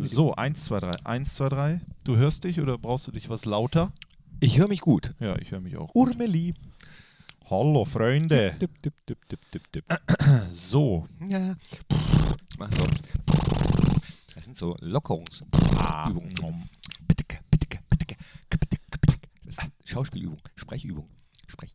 So, 1, 2, 3. 1, 2, 3. Du hörst dich oder brauchst du dich was lauter? Ich höre mich gut. Ja, ich höre mich auch. Urmeli. Hallo, Freunde. Dip, dip, dip. So. Ja. Mach so. Das sind so Lockerungsübungen. Ah, Bitte, bitte, bitte, bitte, bitte. Schauspielübung, Sprechübung. Sprech.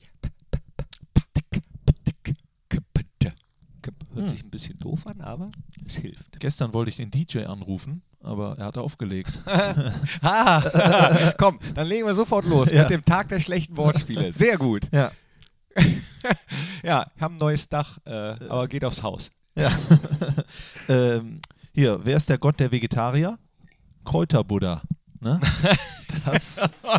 Hört sich ein bisschen doof an, aber es hilft. Gestern wollte ich den DJ anrufen, aber er hat aufgelegt. Ah, komm, dann legen wir sofort los Ja. mit dem Tag der schlechten Wortspiele. Sehr gut. Ja. Ja, haben ein neues Dach, äh, aber geht aufs Haus. ja. ähm, hier, wer ist der Gott der Vegetarier? Kräuterbuddha. Ne? Das, Oh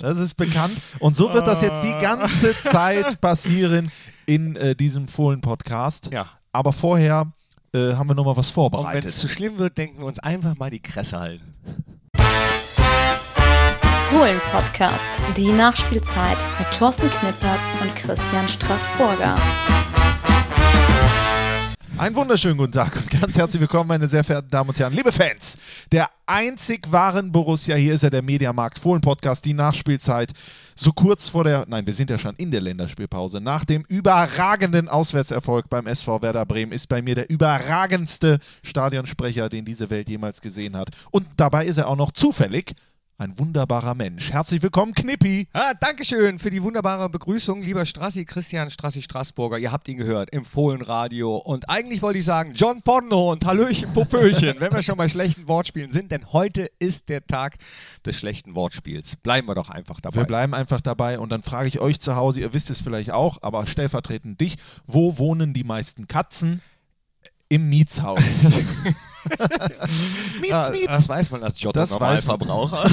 das ist bekannt. Und so wird das jetzt die ganze Zeit passieren in äh, diesem Fohlen-Podcast. Ja. Aber vorher äh, haben wir nochmal was Und wenn vorbereitet. es zu schlimm wird, denken wir uns einfach mal die Kresse halten. Fohlen-Podcast, die Nachspielzeit mit Thorsten Knippertz und Christian Straßburger. Einen wunderschönen guten Tag und ganz herzlich willkommen, meine sehr verehrten Damen und Herren, liebe Fans der einzig wahren Borussia. Hier ist er, der Mediamarkt Fohlen Podcast, die Nachspielzeit. So kurz vor der, nein, wir sind ja schon in der Länderspielpause. Nach dem überragenden Auswärtserfolg beim SV Werder Bremen ist bei mir der überragendste Stadionsprecher, den diese Welt jemals gesehen hat. Und dabei ist er auch noch zufällig ein wunderbarer Mensch. Herzlich willkommen, Knippi. Ah, Dankeschön für die wunderbare Begrüßung, lieber Strassi, Christian Strassi Straßburger. Ihr habt ihn gehört im Fohlenradio. Und eigentlich wollte ich sagen, John Porno und Hallöchen, Popöchen, wenn wir schon bei schlechten Wortspielen sind, denn heute ist der Tag des schlechten Wortspiels. Bleiben wir doch einfach dabei. Wir bleiben einfach dabei und dann frage ich euch zu Hause, ihr wisst es vielleicht auch, aber stellvertretend dich, wo wohnen die meisten Katzen? Im Mietshaus. Miets, Ja, Miets. das weiß man als Das. Jotto-Normalverbraucher.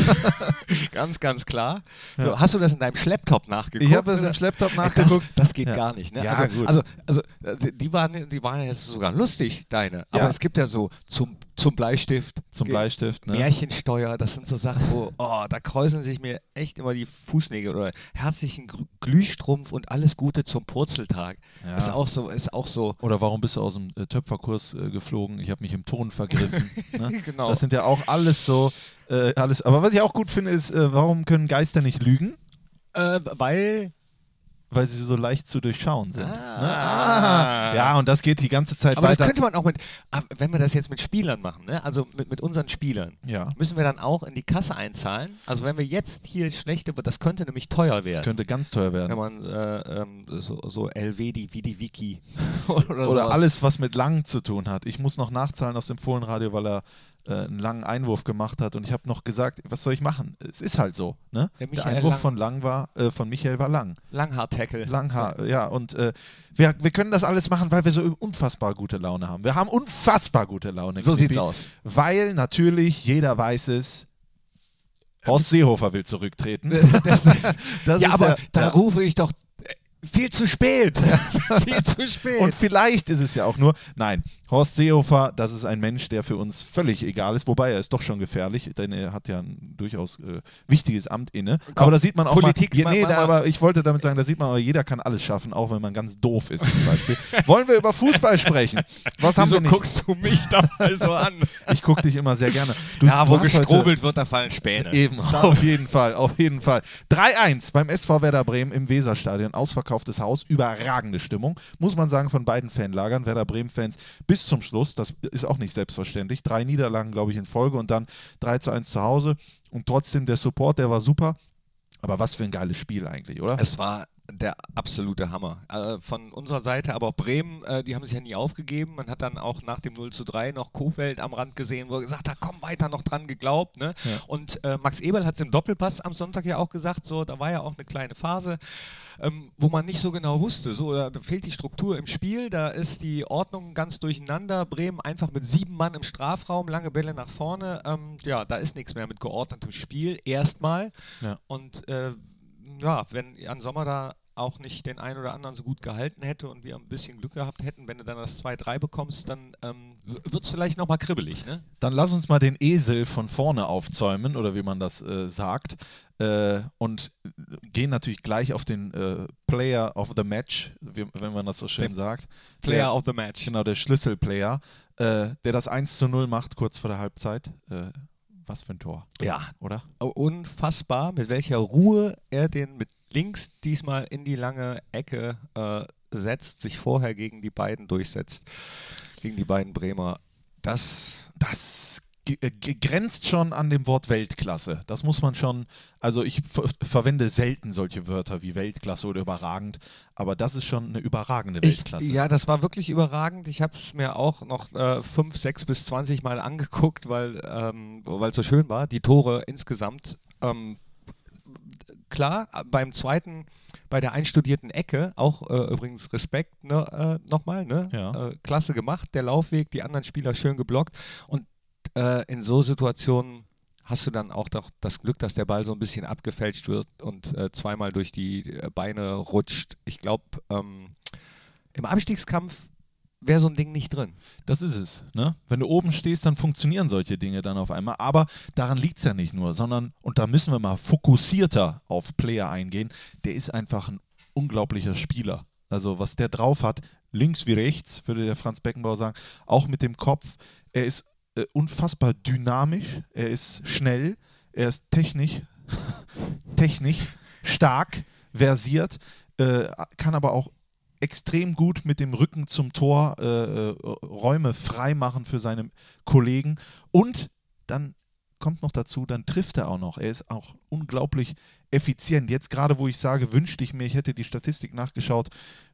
ganz, ganz klar. So, hast du das in deinem Schlepptop nachgeguckt? Ich habe oder? im Schlepptop Das, nachgeguckt. das geht Ja. gar nicht. Ne? Ja, also, also, also äh, die waren, die waren jetzt sogar lustig, deine. Aber Ja. es gibt ja so zum, zum Bleistift, Zum Bleistift, ne? Märchensteuer, das sind so Sachen, wo, oh, da kräuseln sich mir echt immer die Fußnägel oder herzlichen Glühstrumpf und alles Gute zum Purzeltag. Ja. Ist auch so, ist auch so. Oder warum bist du aus dem äh, Töpferkurs äh, geflogen? Ich habe mich im Ton vergriffen. ne? Genau. Das sind ja auch alles so, äh, alles. Aber was ich auch gut finde, ist, äh, warum können Geister nicht lügen? Äh, weil. Weil sie so leicht zu durchschauen sind. Ah. Ne? Ah. Ja, und das geht die ganze Zeit Aber das weiter. könnte man auch mit, ah, wenn wir das jetzt mit Spielern machen, ne? also mit, mit unseren Spielern, Ja. müssen wir dann auch in die Kasse einzahlen. Also wenn wir jetzt hier schlechte, das könnte nämlich teuer werden. Das könnte ganz teuer werden. wenn man äh, ähm, so, so LW, die, wie die Wiki oder, Oder sowas. alles, was mit Lang zu tun hat. Ich muss noch nachzahlen aus dem Fohlenradio, weil er äh, einen langen Einwurf gemacht hat. Und ich habe noch gesagt, was soll ich machen? Es ist halt so. Ne? Der Der, Einwurf Lang. von Lang war, äh, von Michael war lang. Langhaar-Tackle. Langhaar, ja. Und äh, wir, wir können das alles machen, weil wir so unfassbar gute Laune haben. Wir haben unfassbar gute Laune. So Knippi. sieht's aus. Weil natürlich, jeder weiß es, Horst Seehofer will zurücktreten. Das, Das ja, aber der- da rufe ich doch äh, viel zu spät. viel zu spät. Und vielleicht ist es ja auch nur, nein, Horst Seehofer, das ist ein Mensch, der für uns völlig egal ist, wobei er ist doch schon gefährlich, denn er hat ja ein durchaus äh, wichtiges Amt inne. aber da sieht man auch Politik, mal, ma- nee, da, aber ich wollte damit sagen, da sieht man, aber jeder kann alles schaffen, auch wenn man ganz doof ist zum Beispiel. Wollen wir über Fußball sprechen? Was haben Wieso wir nicht? guckst du mich da mal so an? Ich gucke dich immer sehr gerne. Du, ja, du wo hast heute- gestrobelt wird, da fallen Späne. Eben, auf jeden Fall, auf jeden Fall. 3-1 beim SV Werder Bremen im Weserstadion, ausverkauftes Haus, überragende Stimmung, muss man sagen, von beiden Fanlagern, Werder Bremen-Fans bis zum Schluss, das ist auch nicht selbstverständlich. Drei Niederlagen, glaube ich, in Folge und dann 3 zu 1 zu Hause und trotzdem der Support, der war super. Aber was für ein geiles Spiel eigentlich, oder? Es war der absolute Hammer. Äh, von unserer Seite, aber auch Bremen, äh, die haben sich ja nie aufgegeben. Man hat dann auch nach dem 0 zu 3 noch Kofeld am Rand gesehen, wo er gesagt hat, komm weiter, noch dran geglaubt. Ne? Ja. Und äh, Max Eberl hat es im Doppelpass am Sonntag ja auch gesagt, so, da war ja auch eine kleine Phase, ähm, wo man nicht so genau wusste, so, da da fehlt die Struktur im Spiel, da ist die Ordnung ganz durcheinander. Bremen einfach mit sieben Mann im Strafraum, lange Bälle nach vorne. Ähm, ja, da ist nichts mehr mit geordnetem Spiel, erstmal. Ja. Und äh, ja, wenn Jan Sommer da auch nicht den einen oder anderen so gut gehalten hätte und wir ein bisschen Glück gehabt hätten, wenn du dann das 2-3 bekommst, dann ähm, wird es vielleicht nochmal kribbelig, ne? Dann lass uns mal den Esel von vorne aufzäumen, oder wie man das äh, sagt. Äh, und gehen natürlich gleich auf den äh, Player of the Match, wie, wenn man das so schön Den sagt. Player of the Match. Genau, der Schlüsselplayer. äh, der das 1 zu 0 macht, kurz vor der Halbzeit. Was für ein Tor, Ja, oder? unfassbar, mit welcher Ruhe er den mit links diesmal in die lange Ecke äh, setzt, sich vorher gegen die beiden durchsetzt, gegen die beiden Bremer. Das Das grenzt schon an dem Wort Weltklasse. Das muss man schon, also ich ver verwende selten solche Wörter wie Weltklasse oder überragend, aber das ist schon eine überragende Weltklasse. Ich, ja, das war wirklich überragend. Ich habe es mir auch noch äh, fünf, sechs bis 20 Mal angeguckt, weil ähm, es so schön war. Die Tore insgesamt. Ähm, klar, beim zweiten, bei der einstudierten Ecke, auch äh, übrigens Respekt ne, äh, nochmal, ne? Ja. Äh, klasse gemacht, der Laufweg, die anderen Spieler schön geblockt. Und äh, in so Situationen hast du dann auch doch das Glück, dass der Ball so ein bisschen abgefälscht wird und äh, zweimal durch die äh, Beine rutscht. Ich glaube, ähm, im Abstiegskampf wäre so ein Ding nicht drin. Das ist es. Ne? Wenn du oben stehst, dann funktionieren solche Dinge dann auf einmal. Aber daran liegt es ja nicht nur, sondern, und da müssen wir mal fokussierter auf Player eingehen, der ist einfach ein unglaublicher Spieler. Also was der drauf hat, links wie rechts, würde der Franz Beckenbauer sagen, auch mit dem Kopf. Er ist äh, unfassbar dynamisch, er ist schnell, er ist technisch, technisch stark, versiert, äh, kann aber auch extrem gut mit dem Rücken zum Tor äh, äh, Räume freimachen für seine Kollegen. Und dann kommt noch dazu, dann trifft er auch noch. Er ist auch unglaublich effizient. Jetzt gerade, wo ich sage, wünschte ich mir, ich hätte die Statistik nachgeschaut,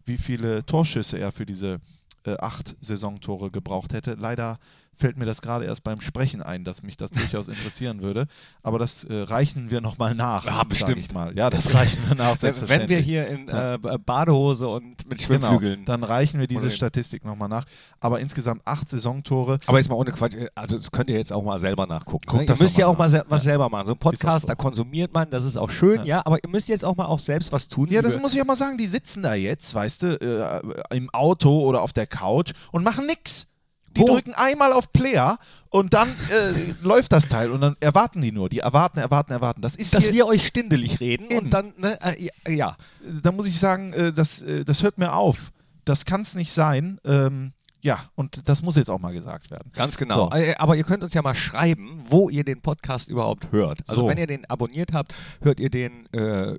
wie viele Torschüsse er für diese äh, acht Saisontore gebraucht hätte. Leider fällt mir das gerade erst beim Sprechen ein, dass mich das durchaus interessieren würde. Aber das äh, reichen wir nochmal nach, Ja, sag bestimmt. ich mal. Ja, das reichen wir nach, Wenn wir hier in äh, Badehose und mit Genau, Schwimmflügeln. dann reichen wir diese. Statistik nochmal nach. Aber insgesamt acht Saisontore. Aber jetzt mal ohne Quatsch, also das könnt ihr jetzt auch mal selber nachgucken. Guckt ne? Ihr müsst ja auch mal se was Ja. selber machen. So ein Podcast, so. da konsumiert man, das ist auch schön, Ja. ja. aber ihr müsst jetzt auch mal auch selbst was tun. Ja, das muss ich auch mal sagen. Die sitzen da jetzt, weißt du, äh, im Auto oder auf der Couch und machen nix. Die Wo? drücken einmal auf Player und dann äh, läuft das Teil und dann erwarten die nur. Die erwarten, erwarten, erwarten. Das ist dass wir euch stindelig reden Eben. und dann, ne, äh, ja, ja. da muss ich sagen, äh, das, äh, das hört mir auf. Das kann es nicht sein. Ähm, ja, und das muss jetzt auch mal gesagt werden. Ganz genau. So. Äh, Aber ihr könnt uns ja mal schreiben, wo ihr den Podcast überhaupt hört. Also So. wenn ihr den abonniert habt, hört ihr den äh,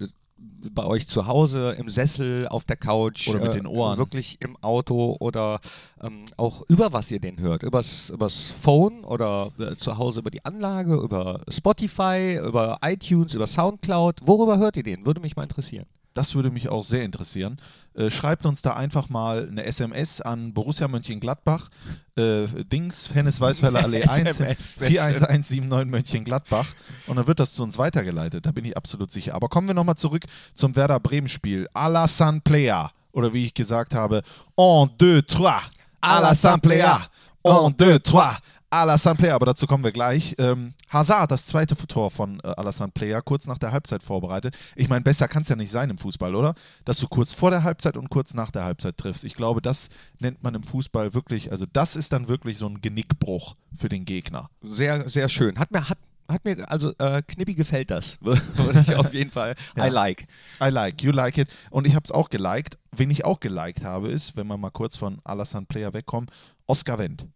bei euch zu Hause, im Sessel, auf der Couch. Oder mit äh, den Ohren. Wirklich im Auto oder ähm, auch über was ihr den hört. Übers, übers Phone oder äh, zu Hause über die Anlage, über Spotify, über iTunes, über Soundcloud. Worüber hört ihr den? Würde mich mal interessieren. Das würde mich auch sehr interessieren. Äh, schreibt uns da einfach mal eine SMS an Borussia Mönchengladbach, äh, Dings, Hennes Weißweiler Allee 1, SMS, sehr schön. 41179 Mönchengladbach und dann wird das zu uns weitergeleitet, da bin ich absolut sicher. Aber kommen wir nochmal zurück zum Werder Bremen-Spiel. Alassane Player, oder wie ich gesagt habe, en deux, trois. Alassane Player, en deux, trois. Alassane Player, aber dazu kommen wir gleich. Ähm, Hazard, das zweite Tor von äh, Alassane Player, kurz nach der Halbzeit vorbereitet. Ich meine, besser kann es ja nicht sein im Fußball, oder? Dass du kurz vor der Halbzeit und kurz nach der Halbzeit triffst. Ich glaube, das nennt man im Fußball wirklich, also das ist dann wirklich so ein Genickbruch für den Gegner. Sehr, sehr schön. Hat mir, hat, hat mir, also äh, Knippi gefällt das. Würde ich auf jeden Fall. Ja. I like. I like, you like it. Und ich habe es auch geliked. Wen ich auch geliked habe, ist, wenn wir mal kurz von Alassane Player wegkommen, Oscar Wendt.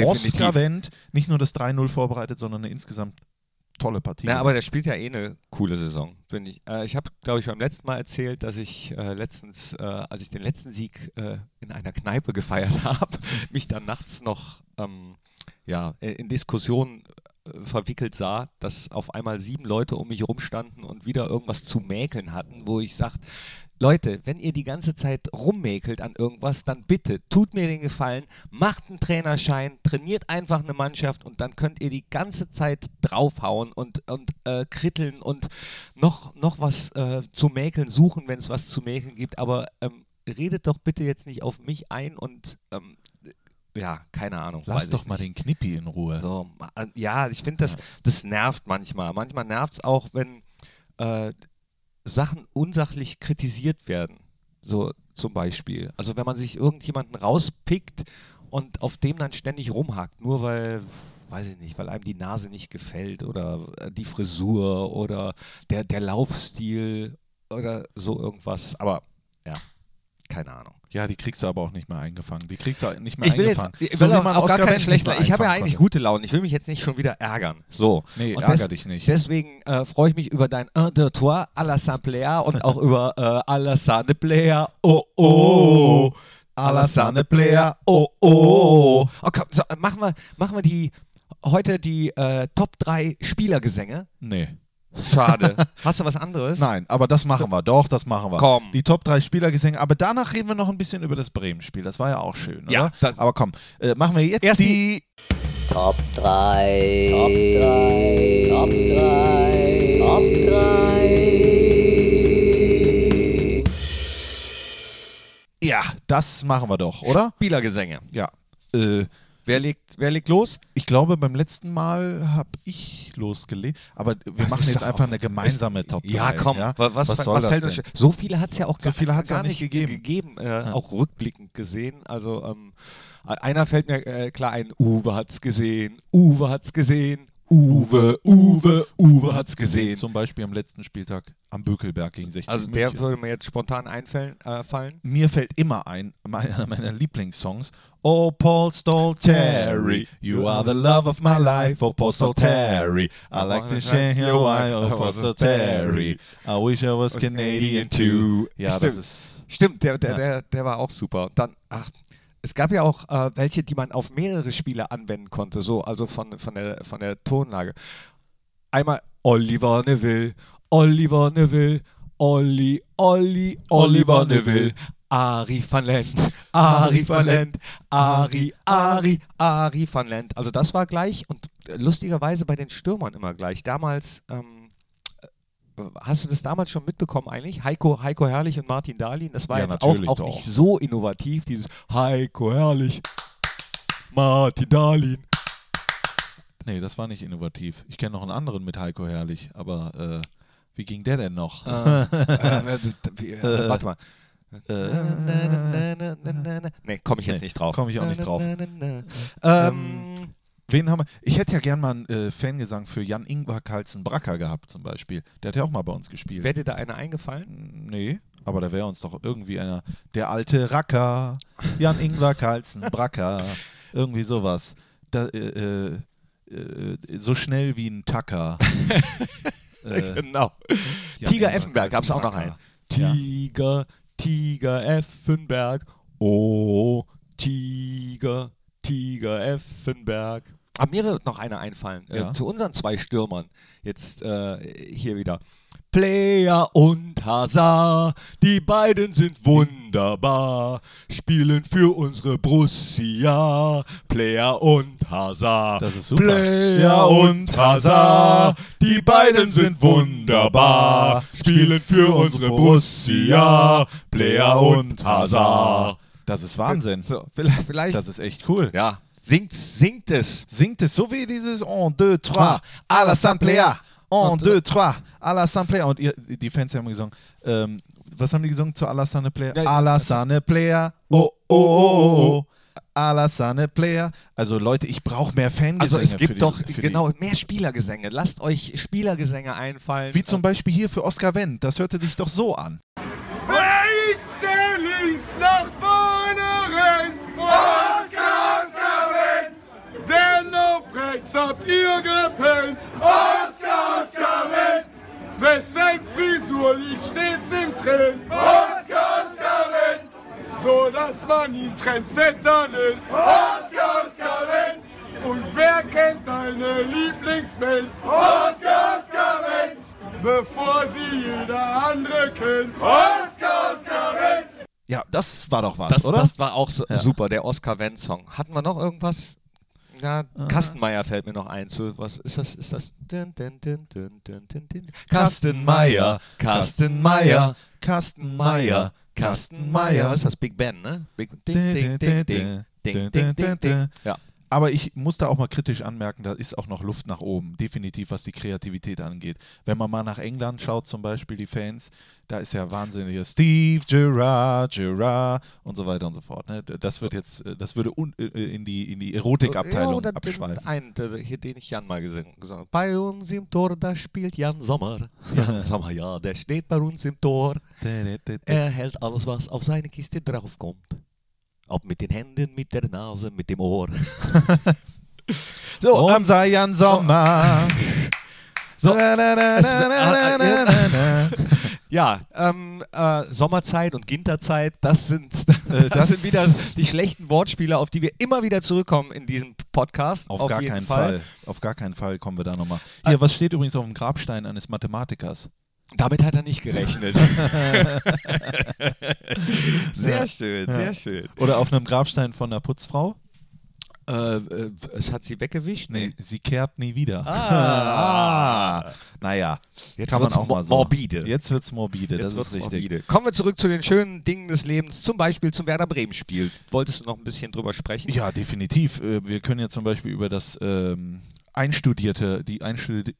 Oscar Wendt, nicht nur das 3-0 vorbereitet, sondern eine insgesamt tolle Partie. Na, aber der spielt ja eh eine coole Saison, finde ich. Äh, ich habe, glaube ich, beim letzten Mal erzählt, dass ich äh, letztens, äh, als ich den letzten Sieg äh, in einer Kneipe gefeiert habe, mich dann nachts noch ähm, ja, in Diskussionen äh, verwickelt sah, dass auf einmal sieben Leute um mich rumstanden und wieder irgendwas zu mäkeln hatten, wo ich sage, Leute, wenn ihr die ganze Zeit rummäkelt an irgendwas, dann bitte tut mir den Gefallen, macht einen Trainerschein, trainiert einfach eine Mannschaft und dann könnt ihr die ganze Zeit draufhauen und, und äh, kritteln und noch, noch was äh, zu mäkeln suchen, wenn es was zu mäkeln gibt. Aber ähm, redet doch bitte jetzt nicht auf mich ein und ähm, ja, keine Ahnung. Lass doch mal nicht. den Knippi in Ruhe. So, äh, ja, ich finde, das, das nervt manchmal. Manchmal nervt es auch, wenn äh, Sachen unsachlich kritisiert werden. So zum Beispiel. Also wenn man sich irgendjemanden rauspickt und auf dem dann ständig rumhackt, nur weil, weiß ich nicht, weil einem die Nase nicht gefällt oder äh, die Frisur oder der, der Laufstil oder so irgendwas. Aber ja, Keine Ahnung. Ja, die kriegst du aber auch nicht mehr eingefangen. Die kriegst du nicht mehr Ich will jetzt eingefangen. ich So will wie auch, auch gar Oscar kein Wendt nicht schlechter. mehr Ich habe ja eigentlich gute Laune. Ich will mich jetzt nicht schon wieder ärgern. So. Nee, Und ärger dich nicht. Deswegen äh, freue ich mich über dein Un, deux, trois, à la Samplea und auch über äh, à la Sane Player. Oh, oh. Alassane Player. Oh, oh. oh komm, so, machen, wir, machen wir die, heute die äh, Top 3 Spielergesänge. Nee. Schade. Hast du was anderes? Nein, aber das machen wir. Doch, das machen wir. Komm. Die Top 3 Spielergesänge. Aber danach reden wir noch ein bisschen über das Bremen-Spiel. Das war ja auch schön, Ja, oder? das- aber komm, äh, machen wir jetzt Erst die. Top 3. Top 3. Top 3. Top 3. Ja, das machen wir doch, oder? Spielergesänge. Ja. Äh, Wer legt, wer legt los? ich glaube, beim letzten Mal habe ich losgelegt. Aber wir machen jetzt einfach eine gemeinsame Top 3. Ja, komm. Ja? wa- Was, was, was, soll das fällt denn? So viele hat es ja auch So gar, viele hat's gar auch nicht gegeben. gegeben äh, Auch rückblickend gesehen. Also ähm, einer fällt mir äh, klar ein. Uwe hat's gesehen. Uwe hat's gesehen. Uwe, Uwe, Uwe hat's gesehen. Zum Beispiel am letzten Spieltag am Bökelberg gegen 60 Also der München. würde mir jetzt spontan einfallen. Äh, fallen. Mir fällt immer ein, einer meiner Lieblingssongs. Oh, Paul Terry, you are the love of my life. Oh, Paul Terry, I like to share your eye. Oh, Paul Terry, I wish I was Canadian too. Ja, das Stimmt. ist. Stimmt, der, der, Ja. der, der war auch super. Und dann, ach, es gab ja auch äh, welche, die man auf mehrere Spiele anwenden konnte, so, also von, von, der, von der Tonlage. Einmal Oliver Neville, Oliver Neville, Olli, Olli, Oliver Neville, Ari van Lent, Ari van Lent, Ari, Ari, Ari van Lent. Also das war gleich und lustigerweise bei den Stürmern immer gleich. Damals, ähm, äh, hast du das damals schon mitbekommen eigentlich? Heiko, Heiko Herrlich und Martin Dahlin, das war Ja, jetzt auch, auch doch. nicht so innovativ, dieses Heiko Herrlich, Martin Dahlin. Nee, das war nicht innovativ. Ich kenne noch einen anderen mit Heiko Herrlich, aber äh, wie ging der denn noch? Äh, äh, wie- äh, warte mal. Nee, komme ich jetzt nicht drauf. komm ich auch nicht drauf. Ähm, Wen haben wir? Ich hätte ja gern mal einen äh, Fangesang für Jan Ingvar Carlsen Bracker gehabt, zum Beispiel. Der hat ja auch mal bei uns gespielt. Wäre dir da einer eingefallen? Nee, aber da wäre uns doch irgendwie einer. Der alte Racker, Jan Ingvar Carlsen Bracker, irgendwie sowas. Da, äh, äh, äh, so schnell wie ein Tacker. äh, Genau. Jan Tiger Effenberg gab es auch noch einen. Tiger, Tiger Effenberg. Oh, Tiger, Tiger Effenberg. Aber mir wird noch einer einfallen. Ja. Äh, zu unseren zwei Stürmern. Jetzt äh, hier wieder. Player und Hazard, die beiden sind wunderbar, spielen für unsere Borussia. Player und Hazard. Das ist super. Player und Hazard, die beiden sind wunderbar, spielen für unsere Borussia. Player und Hazard. Das ist Wahnsinn. So, vielleicht, vielleicht Das ist echt cool. ja, singt, singt es. Singt es so wie dieses On, deux, trois, à la Samplea. On, deux, trois, à la Samplea. Und ihr, die Fans haben gesungen, ähm, was haben die gesungen zu Alassane Player? Ja, Alassane Player, oh, oh, oh, oh. Alassane Player. Also Leute, ich brauche mehr Fangesänge Also es gibt die, doch genau mehr Spielergesänge. Lasst euch Spielergesänge einfallen. Wie zum Beispiel hier für Oscar Wendt. Das hörte sich doch so an. Weiß der links nach vorne rennt. Oscar, Oscar rennt. Denn rechts habt ihr gepennt. Oscar, Oscar rennt. Wessen Frisur liegt stets im Trend. Oscar, Oscar rennt. So dass man ihn Trendsetter nennt. Oscar, Oscar rennt. Und wer kennt deine Lieblingswelt? Oscar, Oscar rennt. Bevor sie jeder andere kennt. Oscar, Oscar rennt. Ja, das war doch was, das, oder? das war auch so, super, der Oscar Wendt Song. Hatten wir noch irgendwas? Ja, Ah. Kastenmeier fällt mir noch ein. Zu, was ist das? Ist das? Kastenmeier, Kastenmeier, Kastenmeier, Kastenmeier. Was ist das? Big Ben, ne? Big, ding, ding, ding, ding, ding, ding, ding, ding. Ja. Aber ich muss da auch mal kritisch anmerken, da ist auch noch Luft nach oben, definitiv, was die Kreativität angeht. Wenn man mal nach England schaut, zum Beispiel die Fans, da ist ja wahnsinnig hier Steve Gerrard, Gerrard und so weiter und so fort. Ne? Das wird jetzt, äh, das würde un, äh, in die, in die Erotikabteilung den, abschweifen. einen, der, hier, den ich Jan mal gesungen habe. Bei uns im Tor, da spielt Jan Sommer. Jan Sommer, ja, der steht bei uns im Tor. Er hält alles, was auf seine Kiste draufkommt. Ob mit den Händen, mit der Nase, mit dem Ohr. so, ähm, Unser Jan Sommer. So, na, na. ja, ähm, äh, Sommerzeit und Ginterzeit, das sind, das, das- sind wieder die schlechten Wortspiele, auf die wir immer wieder zurückkommen in diesem Podcast. Auf, gar jeden keinen Fall. Auf gar keinen Fall kommen wir da nochmal. Hier, was steht übrigens auf dem Grabstein eines Mathematikers? Damit hat er nicht gerechnet. sehr schön, Ja. sehr schön. Oder auf einem Grabstein von einer Putzfrau? Äh, äh, es hat sie weggewischt? Nee, sie kehrt nie wieder. Ah. ah. Naja, Jetzt kann man auch mal so. morbide. Jetzt wird's morbide, das Jetzt ist wird's richtig. morbide. Kommen wir zurück zu den schönen Dingen des Lebens, zum Beispiel zum Werder Bremen-Spiel. Wolltest du noch ein bisschen drüber sprechen? Ja, definitiv. Äh, Wir können ja zum Beispiel über das ähm, einstudierte, die einstudierte,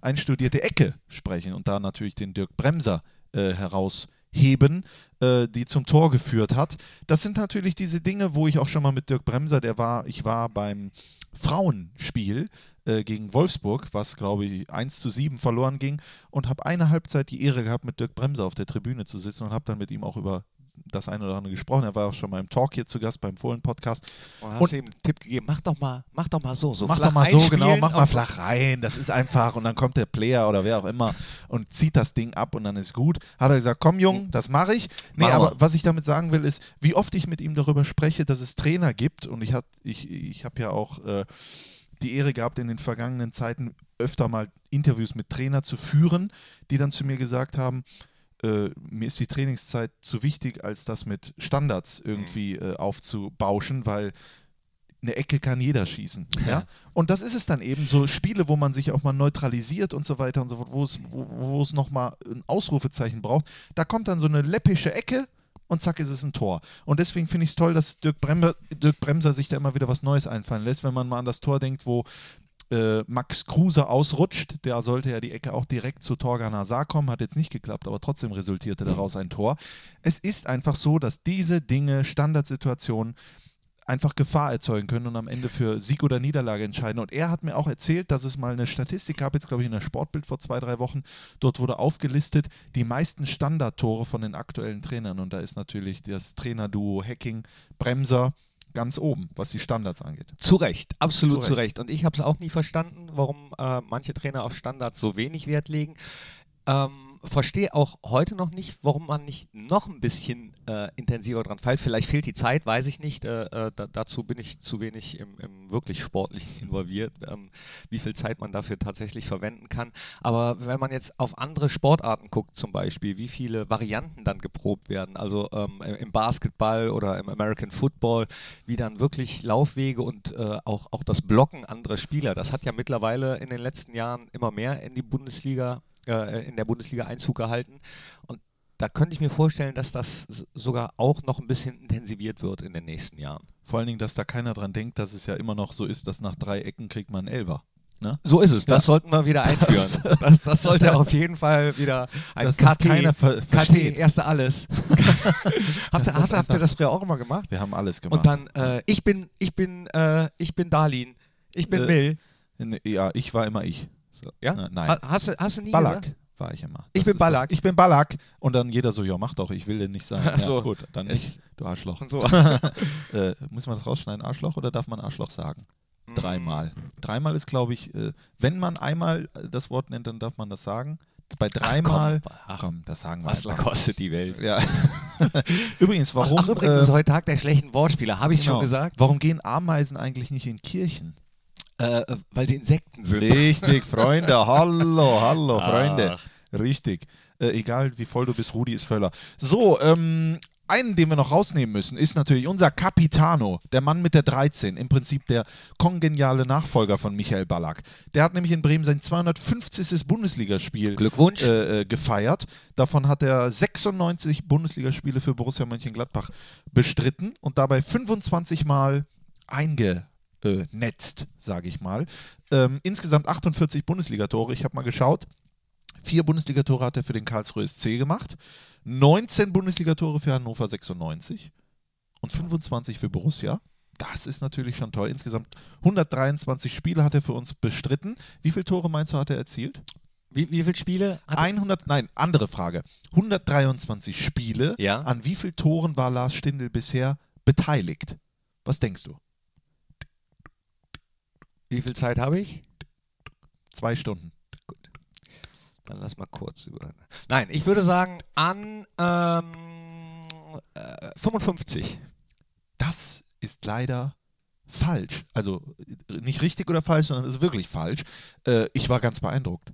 einstudierte Ecke sprechen und da natürlich den Dirk Bremser äh, herausheben, äh, die zum Tor geführt hat. Das sind natürlich diese Dinge, wo ich auch schon mal mit Dirk Bremser, der war, ich war beim Frauenspiel äh, gegen Wolfsburg, was glaube ich 1 zu 7 verloren ging und habe eine Halbzeit die Ehre gehabt, mit Dirk Bremser auf der Tribüne zu sitzen und habe dann mit ihm auch über das eine oder andere gesprochen. Er war auch schon mal im Talk hier zu Gast beim Fohlen-Podcast. Und hast Und- ihm einen Tipp gegeben, mach doch mal, mach doch mal so. so mach doch mal so, genau, mach mal flach rein, das ist einfach. Und dann kommt der Player oder wer auch immer und zieht das Ding ab und dann ist gut. Hat er gesagt, komm Jung, das mache ich. Nee, Machen aber was ich damit sagen will, ist, wie oft ich mit ihm darüber spreche, dass es Trainer gibt und ich habe ich, ich hab ja auch äh, die Ehre gehabt, in den vergangenen Zeiten öfter mal Interviews mit Trainer zu führen, die dann zu mir gesagt haben, äh, mir ist die Trainingszeit zu wichtig, als das mit Standards irgendwie äh, aufzubauschen, weil eine Ecke kann jeder schießen. Ja? Und das ist es dann eben, so Spiele, wo man sich auch mal neutralisiert und so weiter und so fort, wo es, wo, wo es nochmal ein Ausrufezeichen braucht. Da kommt dann so eine läppische Ecke und zack ist es ein Tor. Und deswegen finde ich es toll, dass Dirk Bremser, Dirk Bremser sich da immer wieder was Neues einfallen lässt, wenn man mal an das Tor denkt, wo äh, Max Kruse ausrutscht. Der sollte ja die Ecke auch direkt zu Torgan Hazard kommen, hat jetzt nicht geklappt, aber trotzdem resultierte daraus ein Tor. Es ist einfach so, dass diese Dinge, Standardsituationen, einfach Gefahr erzeugen können und am Ende für Sieg oder Niederlage entscheiden. Und er hat mir auch erzählt, dass es mal eine Statistik gab, jetzt glaube ich in der Sportbild vor zwei, drei Wochen. Dort wurde aufgelistet, die meisten Standardtore von den aktuellen Trainern. Und da ist natürlich das Trainerduo Hacking, Bremser ganz oben, was die Standards angeht. Zu Recht, absolut Zu zu Recht. Und ich habe es auch nie verstanden, warum äh, manche Trainer auf Standards so wenig Wert legen. Ähm, verstehe auch heute noch nicht, warum man nicht noch ein bisschen äh, intensiver dran feilt. Vielleicht fehlt die Zeit, weiß ich nicht. Äh, äh, da, dazu bin ich zu wenig im, im wirklich Sportlichen involviert, ähm, wie viel Zeit man dafür tatsächlich verwenden kann. Aber wenn man jetzt auf andere Sportarten guckt, zum Beispiel, wie viele Varianten dann geprobt werden, also ähm, im Basketball oder im American Football, wie dann wirklich Laufwege und äh, auch, auch das Blocken anderer Spieler, das hat ja mittlerweile in den letzten Jahren immer mehr in die Bundesliga, äh, in der Bundesliga Einzug gehalten. Und da könnte ich mir vorstellen, dass das sogar auch noch ein bisschen intensiviert wird in den nächsten Jahren. Vor allen Dingen, dass da keiner dran denkt, dass es ja immer noch so ist, dass nach drei Ecken kriegt man einen Elfer. Ne? So ist es, das Ja. sollten wir wieder einführen. Das, das sollte auf jeden Fall wieder ein das KT, keiner ver KT, erste alles. habt, ihr, das habt, habt ihr das früher auch immer gemacht? Wir haben alles gemacht. Und dann, äh, ich bin, ich bin, äh, ich bin Darlin, ich bin Äh, Mill. Ne, Ja, ich war immer ich. So, ja? Na, nein. Ha- Hast, du- hast du nie Ballack gesagt? war ich immer. Ich bin Ballack. So, ich bin Ballack. Und dann jeder so, ja, mach doch, ich will denn nicht sein. Ach ja, so. gut, dann Ich- nicht, du Arschloch. So. äh, muss man das rausschneiden, Arschloch, oder darf man Arschloch sagen? Dreimal. Dreimal ist, glaube ich, äh, wenn man einmal äh, das Wort nennt, dann darf man das sagen. Bei dreimal, komm, ach, komm, das sagen wir Was einfach. kostet die Welt? Ja. übrigens, warum, Ach, übrigens ist äh, heute Tag der schlechten Wortspiele, habe ich genau, schon gesagt. warum gehen Ameisen eigentlich nicht in Kirchen? Äh, weil sie Insekten sind. Richtig, Freunde, hallo, hallo, Ach. Freunde. Richtig. Äh, egal wie voll du bist, Rudi ist Völler. So, ähm, einen, den wir noch rausnehmen müssen, ist natürlich unser Capitano, der Mann mit der 13, im Prinzip der kongeniale Nachfolger von Michael Ballack. Der hat nämlich in Bremen sein 250. Bundesligaspiel Glückwunsch. äh, äh, gefeiert. Davon hat er 96 Bundesligaspiele für Borussia Mönchengladbach bestritten und dabei 25 Mal eingenetzt, sage ich mal. Ähm, insgesamt 48 Bundesligatore. Ich habe mal geschaut. Vier Bundesligatore hat er für den Karlsruhe SC gemacht, 19 Bundesligatore für Hannover 96 und 25 für Borussia. Das ist natürlich schon toll. Insgesamt 123 Spiele hat er für uns bestritten. Wie viele Tore meinst du, hat er erzielt? Wie, wie viele Spiele hat 100, nein, andere Frage. 123 Spiele. Ja. An wie vielen Toren war Lars Stindl bisher beteiligt? Was denkst du? Wie viel Zeit habe ich? Zwei Stunden. Dann lass mal kurz über. Nein, ich würde sagen an ähm, äh, 55. Das ist leider falsch. Also äh, nicht richtig oder falsch, sondern es ist wirklich falsch. Äh, ich war ganz beeindruckt.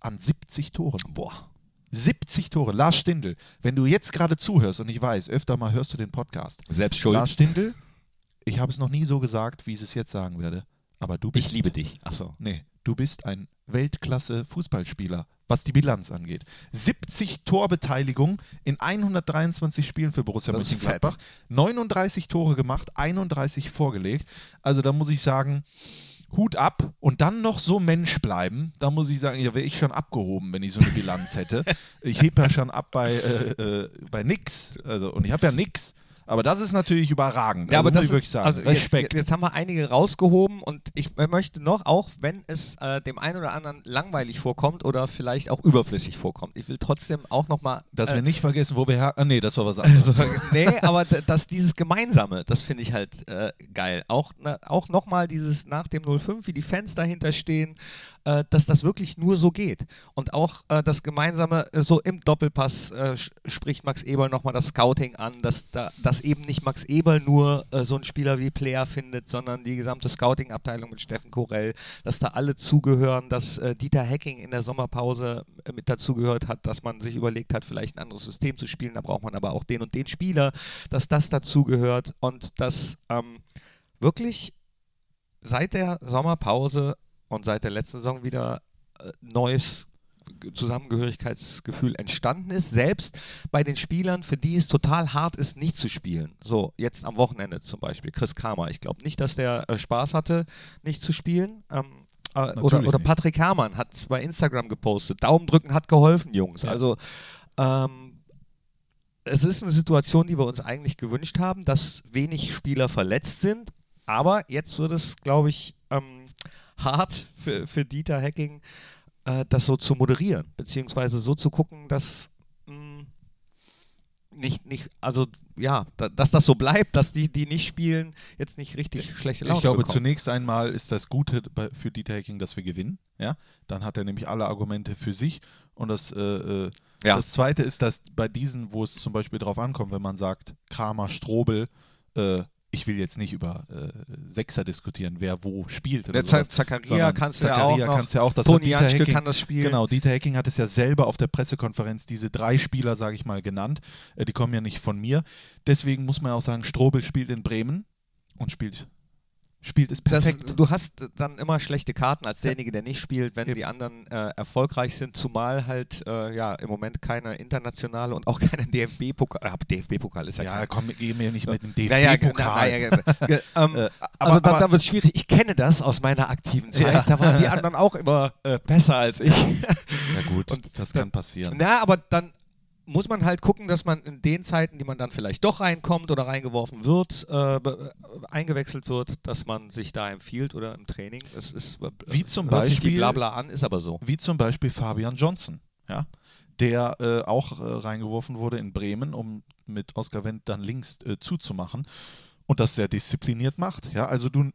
An 70 Toren. Boah. 70 Tore. Lars Stindl, wenn du jetzt gerade zuhörst und ich weiß, öfter mal hörst du den Podcast. Selbst schuld. Lars Stindl, ich habe es noch nie so gesagt, wie ich es jetzt sagen werde. Aber du bist. ich liebe dich. Achso. Nee, du bist ein Weltklasse-Fußballspieler, was die Bilanz angeht. 70 Torbeteiligung in 123 Spielen für Borussia Das Mönchengladbach, 39 Tore gemacht, 31 vorgelegt. Also da muss ich sagen, Hut ab und dann noch so Mensch bleiben. Da muss ich sagen, ja, wäre ich schon abgehoben, wenn ich so eine Bilanz hätte. Ich heb ja schon ab bei, äh, äh, bei nix. Also, und ich habe ja nix. Aber das ist natürlich überragend. Ja, also aber muss das ich wirklich sagen. also Respekt. Jetzt, jetzt haben wir einige rausgehoben und ich möchte noch, auch wenn es äh, dem einen oder anderen langweilig vorkommt oder vielleicht auch überflüssig vorkommt, ich will trotzdem auch nochmal. Dass äh, wir nicht vergessen, wo wir her. Ah, nee, das war was anderes. nee, aber dass dieses Gemeinsame, das finde ich halt äh, geil. Auch, ne, auch nochmal dieses nach dem 05, wie die Fans dahinter stehen, äh, dass das wirklich nur so geht. Und auch äh, das Gemeinsame, äh, so im Doppelpass äh, spricht Max Eberl nochmal das Scouting an, dass, da, dass eben nicht Max Eberl nur äh, so einen Spieler wie Player findet, sondern die gesamte Scouting-Abteilung mit Steffen Korell, dass da alle zugehören, dass Dieter Hecking in der Sommerpause mit dazugehört hat, dass man sich überlegt hat, vielleicht ein anderes System zu spielen, da braucht man aber auch den und den Spieler, dass das dazugehört und dass ähm, wirklich seit der Sommerpause und seit der letzten Saison wieder äh, neues Zusammengehörigkeitsgefühl entstanden ist, selbst bei den Spielern, für die es total hart ist, nicht zu spielen. So, jetzt am Wochenende zum Beispiel, Chris Kramer. Ich glaube nicht, dass der äh, Spaß hatte, nicht zu spielen. Ähm, äh, oder, oder. Patrick Herrmann hat bei Instagram gepostet, Daumen drücken hat geholfen, Jungs. Ja. Also ähm, es ist eine Situation, die wir uns eigentlich gewünscht haben, dass wenig Spieler verletzt sind. Aber jetzt wird es, glaube ich, ähm, hart für, für Dieter Hecking, äh, das so zu moderieren, beziehungsweise so zu gucken, dass mh, nicht, nicht, also ja, da, dass das so bleibt, dass die, die nicht spielen, jetzt nicht richtig schlechte Laune Ich glaube, bekommen. zunächst einmal ist das Gute für Dieter Hecking, dass wir gewinnen. Ja? Dann hat er nämlich alle Argumente für sich. Und das, äh, äh, Ja. das Zweite ist, dass bei diesen, wo es zum Beispiel drauf ankommt, wenn man sagt, Kramer, Strobel, äh, ich will jetzt nicht über äh, Sechser diskutieren, wer wo spielt. Oder sowas, Zakaria kannst du ja auch noch. kannst ja auch. Das Toni Dieter Janschke kann das spielen. Genau, Dieter Hecking hat es ja selber auf der Pressekonferenz diese drei Spieler, sage ich mal, genannt. Äh, die kommen ja nicht von mir. Deswegen muss man auch sagen, Strobel spielt in Bremen und spielt, spielt es Das, perfekt. du hast dann immer schlechte Karten als derjenige, der nicht spielt, wenn die anderen äh, erfolgreich sind, zumal halt äh, ja im Moment keine internationale und auch keine DFB-Pokal. Äh, DFB-Pokal ist ja, Ja, kein- komm, geh mir nicht mit dem DFB-Pokal. ja, ja, ja, ja. ähm, Äh, also dann, dann wird es schwierig. Ich kenne das aus meiner aktiven Zeit. Ja. Da waren die anderen auch immer äh, besser als ich. Ja gut, Und das kann passieren. Na, aber dann muss man halt gucken, dass man in den Zeiten, die man dann vielleicht doch reinkommt oder reingeworfen wird, äh, äh, eingewechselt wird, dass man sich da empfiehlt oder im Training. Es ist, äh, Wie zum Beispiel- Blabla an, ist aber so. Wie zum Beispiel Fabian Johnson, ja, der äh, auch äh, reingeworfen wurde in Bremen, um mit Oskar Wendt dann links äh, zuzumachen und das sehr diszipliniert macht. Ja, also du,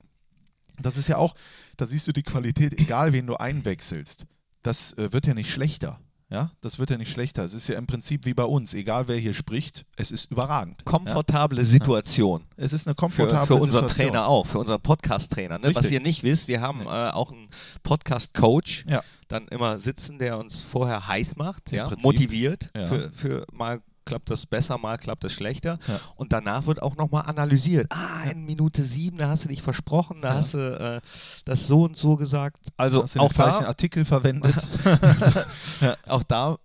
das ist ja auch, da siehst du die Qualität, egal wen du einwechselst, das wird ja nicht schlechter. Ja, das wird ja nicht schlechter. Es ist ja im Prinzip wie bei uns, egal wer hier spricht, es ist überragend. Ja? Komfortable Situation. Es ist eine Für, komfortable für unseren Situation. Trainer auch, für unseren Podcast-Trainer. Ne? Was ihr nicht wisst, wir haben äh, auch einen Podcast-Coach, Ja. dann immer sitzen, der uns vorher heiß macht, ja? Motiviert. Ja. Für, für mal klappt das besser, mal klappt das schlechter. Ja. Und danach wird auch nochmal analysiert. Ah, in Minute sieben, da hast du dich versprochen, da Ja. hast du äh, das so und so gesagt. Also Hast du auch falschen da, Artikel verwendet? auch da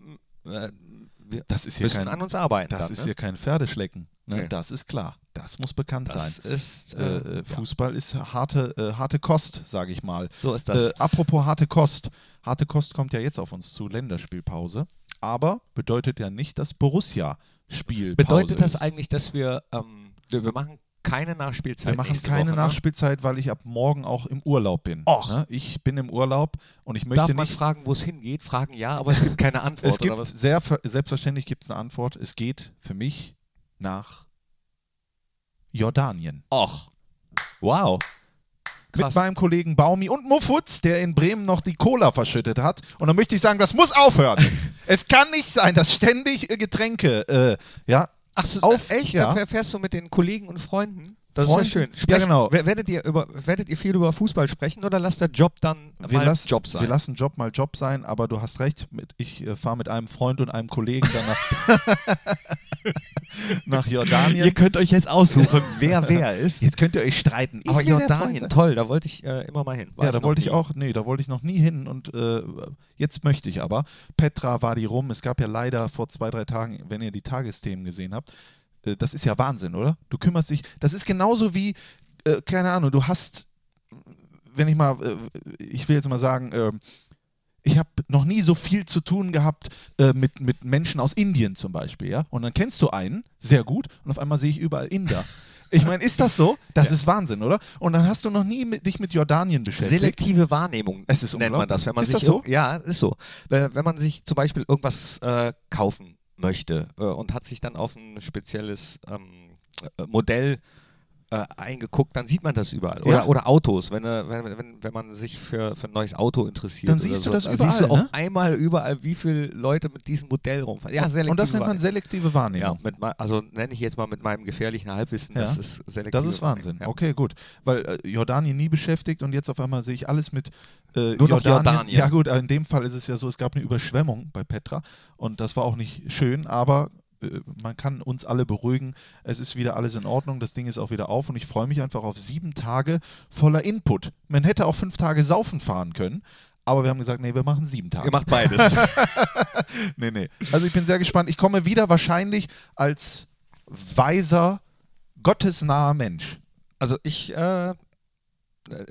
äh, wir Das ist hier müssen kein, an uns arbeiten. Das dann, ist ne? hier kein Pferdeschlecken. Ne? Nee. Das ist klar. Das muss bekannt sein. Das ist. Äh, Äh, äh, ja, Fußball ist harte, äh, harte Kost, sage ich mal. so ist das. Äh, apropos harte Kost. Harte Kost kommt ja jetzt auf uns zu, Länderspielpause. Aber bedeutet ja nicht, dass Borussia Spielpause Bedeutet das ist. eigentlich, dass wir. Ähm, wir, wir machen keine Nachspielzeit? Wir machen keine Woche, ne? Nachspielzeit, weil ich ab morgen auch im Urlaub bin. Och. Ne? Ich bin im Urlaub und ich möchte Darf man nicht. fragen, wo es hingeht? Fragen ja, aber es gibt keine Antwort. Es gibt sehr ver- selbstverständlich gibt es eine Antwort. Es geht für mich nach Jordanien. Och. Wow. Mit Krass. meinem Kollegen Baumi und Mufutz, der in Bremen noch die Cola verschüttet hat. Und dann möchte ich sagen, das muss aufhören. es kann nicht sein, dass ständig äh, Getränke, äh, ja, Ach so, Auf- echt? ja. Da fährst du mit den Kollegen und Freunden? Das Freunden? ist ja schön. Ja, Sprechen- genau. wer- Werdet ihr, über, werdet ihr viel über Fußball sprechen oder lasst der Job dann wir, mal lassen, Job sein? wir lassen Job mal Job sein, aber du hast recht, mit, ich äh, fahre mit einem Freund und einem Kollegen dann nach, Jordanien. ihr könnt euch jetzt aussuchen, wer wer ist. Jetzt könnt ihr euch streiten. Ich Aber Jordanien, toll, da wollte ich äh, immer mal hin. War Ja, da wollte ich auch, nee, da wollte ich noch nie hin und äh, jetzt möchte ich aber. Petra war die rum. Es gab ja leider vor zwei, drei Tagen, wenn ihr die Tagesthemen gesehen habt, äh, das ist ja Wahnsinn, oder? Du kümmerst dich, das ist genauso wie, äh, keine Ahnung, du hast, wenn ich mal, äh, ich will jetzt mal sagen, äh, ich habe noch nie so viel zu tun gehabt äh, mit, mit Menschen aus Indien zum Beispiel, ja. Und dann kennst du einen, sehr gut, und auf einmal sehe ich überall Inder. Ich meine, ist das so? Das ist Wahnsinn, oder? Und dann hast du noch nie mit, dich mit Jordanien beschäftigt. Selektive Wahrnehmung Es ist nennt man das. Wenn man Ist sich das so? Ja, ist so. Wenn wenn man sich zum Beispiel irgendwas äh, kaufen möchte äh, und hat sich dann auf ein spezielles ähm, äh, Modell äh, eingeguckt, dann sieht man das überall. Oder, Ja. oder Autos, wenn, äh, wenn, wenn, wenn man sich für, für ein neues Auto interessiert. Dann siehst du so, das dann überall, siehst du auf ne? einmal überall, wie viele Leute mit diesem Modell rumfahren. Ja, Und das nennt man Wahrnehmung. selektive Ja, Wahrnehmung. mit, mei- also nenne ich jetzt mal mit meinem gefährlichen Halbwissen, Ja. das ist selektive Das ist Wahnsinn. Ja. Okay, gut. Weil äh, Jordanien nie beschäftigt und jetzt auf einmal sehe ich alles mit äh, Nur noch Jordanien. Ja gut, in dem Fall ist es ja so, es gab eine Überschwemmung bei Petra und das war auch nicht schön, aber äh, man kann uns alle beruhigen. Es ist wieder alles in Ordnung, das Ding ist auch wieder auf und ich freue mich einfach auf sieben Tage voller Input. Man hätte auch fünf Tage saufen fahren können, aber wir haben gesagt, nee, wir machen sieben Tage. Ihr macht beides. Nee, nee. Also ich bin sehr gespannt. Ich komme wieder wahrscheinlich als weiser, gottesnaher Mensch. Also ich, äh, äh,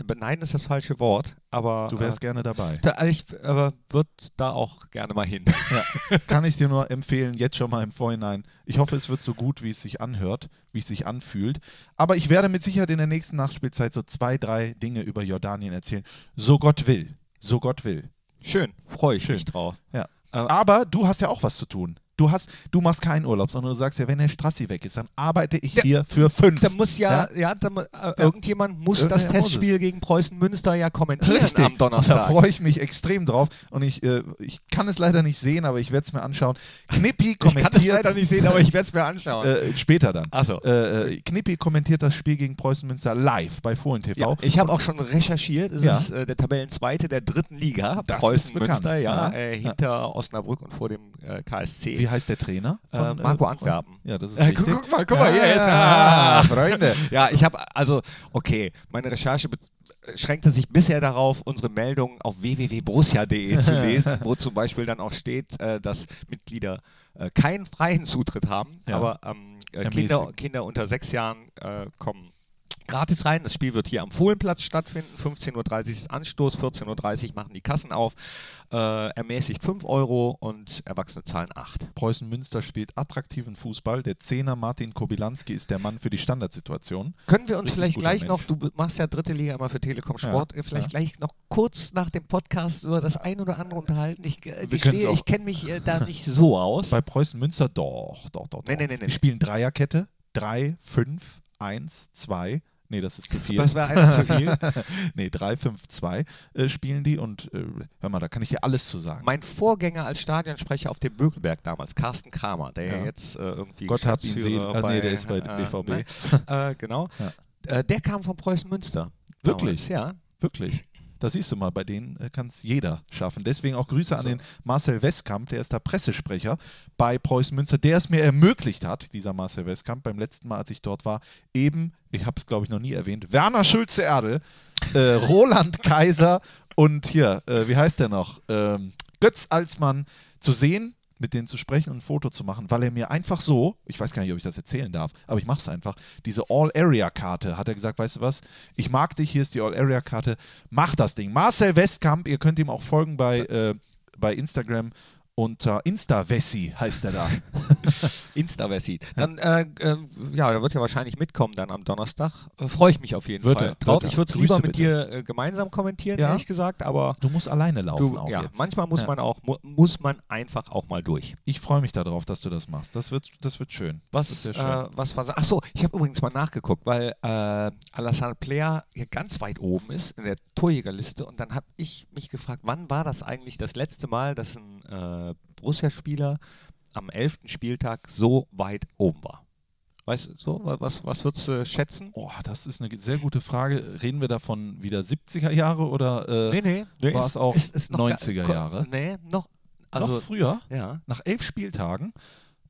beneiden ist das falsche Wort, aber Du wärst äh, gerne dabei. da, also ich äh, würde da auch gerne mal hin. Ja, kann ich dir nur empfehlen, jetzt schon mal im Vorhinein. Ich hoffe, es wird so gut, wie es sich anhört, wie es sich anfühlt. Aber ich werde mit Sicherheit in der nächsten Nachspielzeit so zwei, drei Dinge über Jordanien erzählen. So Gott will. So Gott will. Schön, freue ich Schön. mich drauf. Ja. Äh, Aber du hast ja auch was zu tun. Du, hast, du machst keinen Urlaub, sondern du sagst ja, wenn der Strassi weg ist, dann arbeite ich Ja. hier für fünf. Da muss ja, ja, da, mu- äh, irgendjemand muss das muss Testspiel gegen Preußen Münster ja kommentieren Richtig. am Da Donnerstag. freue ich mich extrem drauf. Und ich, äh, ich kann es leider nicht sehen, aber ich werde es mir anschauen. Knippi Ich kann kommentiert. leider nicht sehen, aber ich werde es mir anschauen. Äh, später dann. Ach so. Äh, Knippi kommentiert das Spiel gegen Preußen Münster live bei Fohlen TV. ja, ich habe auch schon recherchiert, es Ja. ist äh, der Tabellenzweite der dritten Liga, Das Preußen. Münster, ja, Ja. hinter Osnabrück und vor dem KSC. Wie heißt der Trainer? Äh, von, Marco Preußen? Antwerpen. Ja, das ist Äh, richtig. guck, mal, guck mal hier jetzt. Ah. Freunde. Ja, ich habe also, okay, meine Recherche schränkte sich bisher darauf, unsere Meldungen auf www.borussia.de zu lesen, wo zum Beispiel dann auch steht, äh, dass Mitglieder äh, keinen freien Zutritt haben, Ja. aber ähm, äh. Kinder, Kinder unter sechs Jahren äh, kommen gratis rein. Das Spiel wird hier am Fohlenplatz stattfinden. 15.30 Uhr ist Anstoß, 14.30 Uhr machen die Kassen auf. Äh, ermäßigt 5 Euro und Erwachsene zahlen 8. Preußen Münster spielt attraktiven Fußball. Der Zehner Martin Kobilanski ist der Mann für die Standardsituation. Können wir uns Richtig vielleicht gleich Mensch. noch, du machst ja dritte Liga immer für Telekom Sport, Ja, äh, vielleicht ja. gleich noch kurz nach dem Podcast über das ein oder andere unterhalten. Ich äh, gestehe, auch. ich kenne mich äh, da nicht so aus. Bei Preußen Münster doch, doch, doch. doch. Nee, nee, nee, nee. Die spielen Dreierkette. 3, 5, 1, 2. Nee, das ist zu viel. Das wäre einfach zu viel. nee, 3, 5, 2 äh, spielen die und äh, hör mal, da kann ich dir alles zu sagen. Mein Vorgänger als Stadionsprecher auf dem Bökelberg damals, Carsten Kramer, der ja, jetzt äh, irgendwie Gott hab ihn sehen. Ah, nee, der ist bei äh, BVB. ne? äh, genau. Ja. Äh, der kam von Preußen Münster. Wirklich? Damals, ja. Wirklich. Da siehst du mal, bei denen äh, kann es jeder schaffen. Deswegen auch Grüße an So. den Marcel Westkamp, der ist der Pressesprecher bei Preußen Münster, der es mir ermöglicht hat, dieser Marcel Westkamp, beim letzten Mal, als ich dort war, eben, ich habe es glaube ich noch nie erwähnt, Werner Schulze-Erdel, äh, Roland Kaiser und hier, äh, wie heißt der noch, ähm, Götz Alsmann zu sehen. Mit denen zu sprechen und ein Foto zu machen, weil er mir einfach so, ich weiß gar nicht, ob ich das erzählen darf, aber ich mache es einfach, diese All-Area-Karte, hat er gesagt, weißt du was, ich mag dich, hier ist die All-Area-Karte, mach das Ding. Marcel Westkamp, ihr könnt ihm auch folgen bei, äh, bei Instagram unter Insta-Wessi heißt er da. Insta-Versi. Dann, äh, äh, ja, der wird ja wahrscheinlich mitkommen dann am Donnerstag. Äh, Freue ich mich auf jeden Wird Fall drauf. Ich würde es lieber mit bitte. dir äh, gemeinsam kommentieren, Ja. ehrlich gesagt, aber Du musst alleine laufen du, auch ja, jetzt. manchmal muss Ja. man auch, mu muss man einfach auch mal durch. Ich freue mich darauf, dass du das machst. Das wird, das wird schön. Was, ist sehr schön. äh, was war Achso, ich habe übrigens mal nachgeguckt, weil äh, Alassane Player hier ganz weit oben ist in der Torjägerliste und dann habe ich mich gefragt, wann war das eigentlich das letzte Mal, dass ein äh, Borussia-Spieler am 11. Spieltag so weit oben war? Weißt du, so, wa- was, was würdest du schätzen? Oh, das ist eine sehr gute Frage. Reden wir davon wieder 70er Jahre oder äh, Nee, nee. war es auch noch 90er ga- Jahre? Nee, noch. Also, noch früher? ja. Nach elf Spieltagen,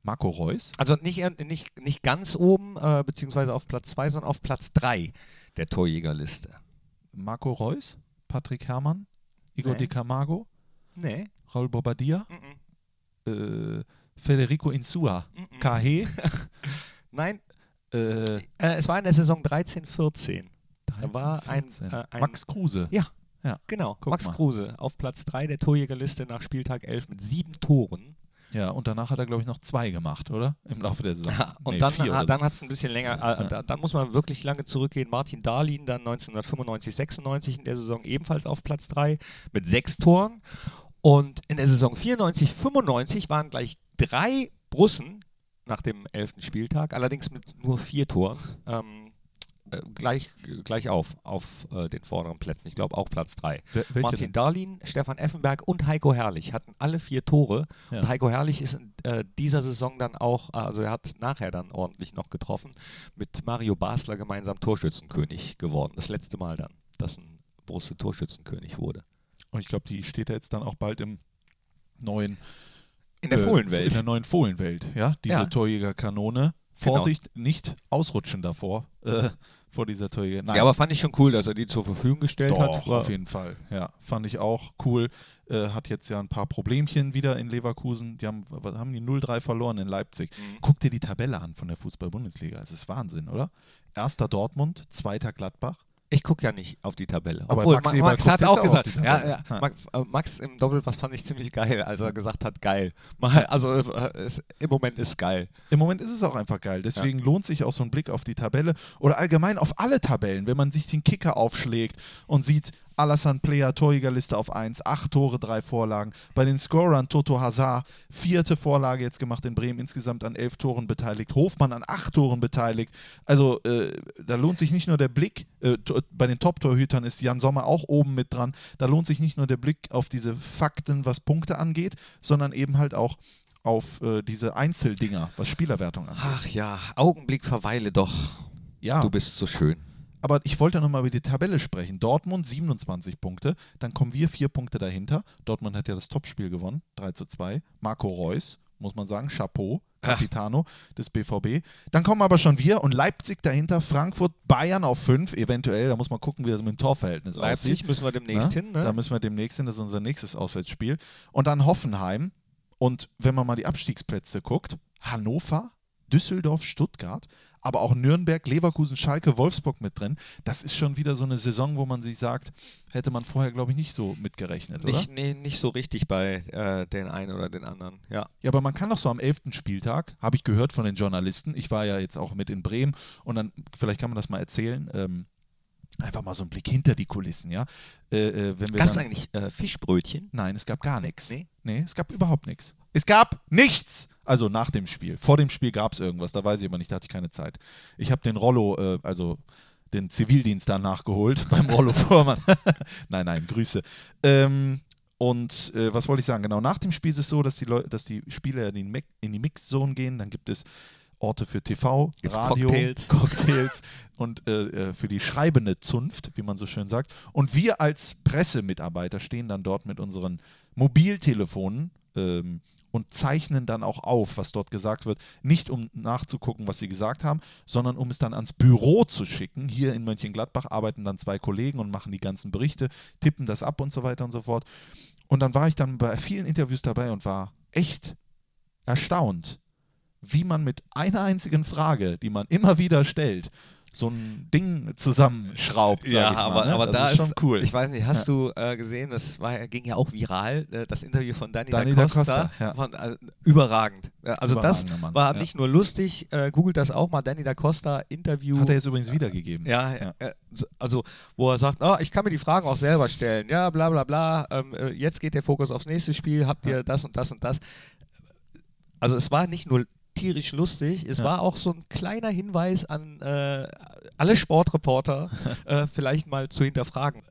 Marco Reus, Also nicht, äh, nicht, nicht ganz oben, äh, beziehungsweise auf Platz 2, sondern auf Platz 3 der Torjägerliste. Marco Reus, Patrick Herrmann, Igor Nee. Di Camargo, Nee. Raul Bobadilla, Mhm. äh, Federico Insua, Mhm. Kahe, Nein, äh, äh, es war in der Saison 13-14. Da war 13, ein, 14. äh, ein Max Kruse. Ja. Ja. Genau, Guck Max mal. Kruse auf Platz 3 der Torjägerliste nach Spieltag 11 mit sieben Toren. Ja, und danach hat er, glaube ich, noch zwei gemacht, oder? Im Laufe der Saison. und Nee, dann, ah, dann hat es ein bisschen länger, äh, da, dann muss man wirklich lange zurückgehen. Martin Dahlin dann 1995, 96 in der Saison ebenfalls auf Platz 3 mit sechs Toren. Und in der Saison 94, 95 waren gleich drei Brussen nach dem 11. Spieltag, allerdings mit nur vier Toren. Ähm, äh, gleich, gleich auf, auf äh, den vorderen Plätzen. Ich glaube auch Platz 3. Wer- welche Martin? Darlin, Stefan Effenberg und Heiko Herrlich hatten alle vier Tore. Ja. Und Heiko Herrlich ist in äh, dieser Saison dann auch, also er hat nachher dann ordentlich noch getroffen, mit Mario Basler gemeinsam Torschützenkönig geworden. Das letzte Mal dann, dass ein Borussia Torschützenkönig wurde. Und ich glaube, die steht ja jetzt dann auch bald im neuen In der äh, Fohlenwelt. In der neuen Fohlenwelt, ja. Diese Ja. Torjägerkanone. Genau. Vorsicht, nicht ausrutschen davor, äh, vor dieser Torjäger. Nein, Ja, aber fand ich schon cool, dass er die zur Verfügung gestellt doch, hat. War- auf jeden Fall. Ja, fand ich auch cool. Äh, hat jetzt ja ein paar Problemchen wieder in Leverkusen. Die haben, haben die 0-3 verloren in Leipzig. Mhm. Guck dir die Tabelle an von der Fußball-Bundesliga. Es ist Wahnsinn, oder? Erster Dortmund, zweiter Gladbach. Ich gucke ja nicht auf die Tabelle. Aber Obwohl, Max Max hat auch auch gesagt, die ja, ja, Ja. Max, äh, Max im Doppelpass fand ich ziemlich geil, als er gesagt hat, geil. Also äh, es, im Moment ist geil. Im Moment ist es auch einfach geil. Deswegen lohnt sich auch so ein Blick auf die Tabelle oder allgemein auf alle Tabellen, wenn man sich den Kicker aufschlägt und sieht, Alassane Player, Torjägerliste auf 1, 8 Tore, 3 Vorlagen. Bei den Scorern Toto Hazard, vierte Vorlage jetzt gemacht in Bremen, insgesamt an 11 Toren beteiligt. Hofmann an 8 Toren beteiligt. Also äh, da lohnt sich nicht nur der Blick, äh, bei den Top-Torhütern ist Jan Sommer auch oben mit dran. Da lohnt sich nicht nur der Blick auf diese Fakten, was Punkte angeht, sondern eben halt auch auf äh, diese Einzeldinger, was Spielerwertung angeht. Ach ja, Augenblick verweile doch. Ja, Du bist so schön. Aber ich wollte nochmal über die Tabelle sprechen. Dortmund 27 Punkte, dann kommen wir vier Punkte dahinter. Dortmund hat ja das Topspiel gewonnen, 3 zu 2. Marco Reus, muss man sagen, Chapeau, Capitano des BVB. Dann kommen aber schon wir und Leipzig dahinter, Frankfurt, Bayern auf 5, eventuell. Da muss man gucken, wie das mit dem Torverhältnis Leipzig aussieht. müssen wir demnächst Ne? hin, ne? Da müssen wir demnächst hin, das ist unser nächstes Auswärtsspiel. Und dann Hoffenheim. Und wenn man mal die Abstiegsplätze guckt, Hannover, Düsseldorf, Stuttgart, aber auch Nürnberg, Leverkusen, Schalke, Wolfsburg mit drin. Das ist schon wieder so eine Saison, wo man sich sagt, hätte man vorher, glaube ich, nicht so mitgerechnet, oder? Nicht, nee, nicht so richtig bei äh, den einen oder den anderen. Ja. Ja, aber man kann doch so am 11. Spieltag, habe ich gehört von den Journalisten, ich war ja jetzt auch mit in Bremen und dann, vielleicht kann man das mal erzählen, ähm, einfach mal so einen Blick hinter die Kulissen, ja. Äh, äh, Gab es eigentlich äh, Fischbrötchen? Nein, es gab gar nichts. Nee? Nee, es gab überhaupt nichts. Es gab nichts! Also nach dem Spiel. Vor dem Spiel gab es irgendwas, da weiß ich aber nicht, da hatte ich keine Zeit. Ich habe den Rollo, äh, also den Zivildienst dann nachgeholt beim Rollo Vormann. nein, nein, Grüße. Ähm, und äh, was wollte ich sagen? Genau, nach dem Spiel ist es so, dass die, Leu dass die Spieler in die, Mi- in die Mixzone gehen. Dann gibt es Orte für TV, Gibt's Radio, Cocktails. Cocktails und äh, äh, für die schreibende Zunft, wie man so schön sagt. Und wir als Pressemitarbeiter stehen dann dort mit unseren Mobiltelefonen ähm, und zeichnen dann auch auf, was dort gesagt wird. Nicht um nachzugucken, was sie gesagt haben, sondern um es dann ans Büro zu schicken. Hier in Mönchengladbach arbeiten dann zwei Kollegen und machen die ganzen Berichte, tippen das ab und so weiter und so fort. Und dann war ich dann bei vielen Interviews dabei und war echt erstaunt, wie man mit einer einzigen Frage, die man immer wieder stellt, so ein Ding zusammenschraubt. Ja, mal, aber, ne? aber das da ist schon cool. Ich weiß nicht, hast du äh, gesehen, das war, ging ja auch viral, äh, das Interview von Danny, Danny da da Costa. Costa, ja. von, äh, überragend. Ja, Also das Mann, war ja. nicht nur lustig, äh, googelt das auch mal, Danny da Costa Interview. Hat er jetzt übrigens wiedergegeben. Ja, ja. äh, so- also wo er sagt, oh, ich kann mir die Fragen auch selber stellen. Ja, bla bla bla. Ähm, äh, jetzt geht der Fokus aufs nächste Spiel. Habt ihr das und das und das? Also es war nicht nur tierisch lustig, es Ja. war auch so ein kleiner Hinweis an äh, alle Sportreporter, äh, vielleicht mal zu hinterfragen.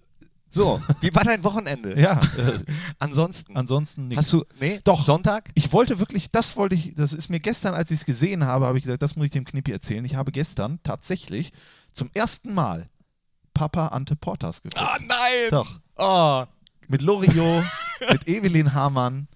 So, wie war dein Wochenende? Ja, äh, Ansonsten. ansonsten nichts. Hast du, nee, Doch. Sonntag? Ich wollte wirklich, das wollte ich, das ist mir gestern, als ich es gesehen habe, habe ich gesagt, das muss ich dem Knippi erzählen. Ich habe gestern tatsächlich zum ersten Mal Papa Ante Portas geguckt. Ah, nein! Doch. Oh, Mit Loriot, mit Evelyn Hamann.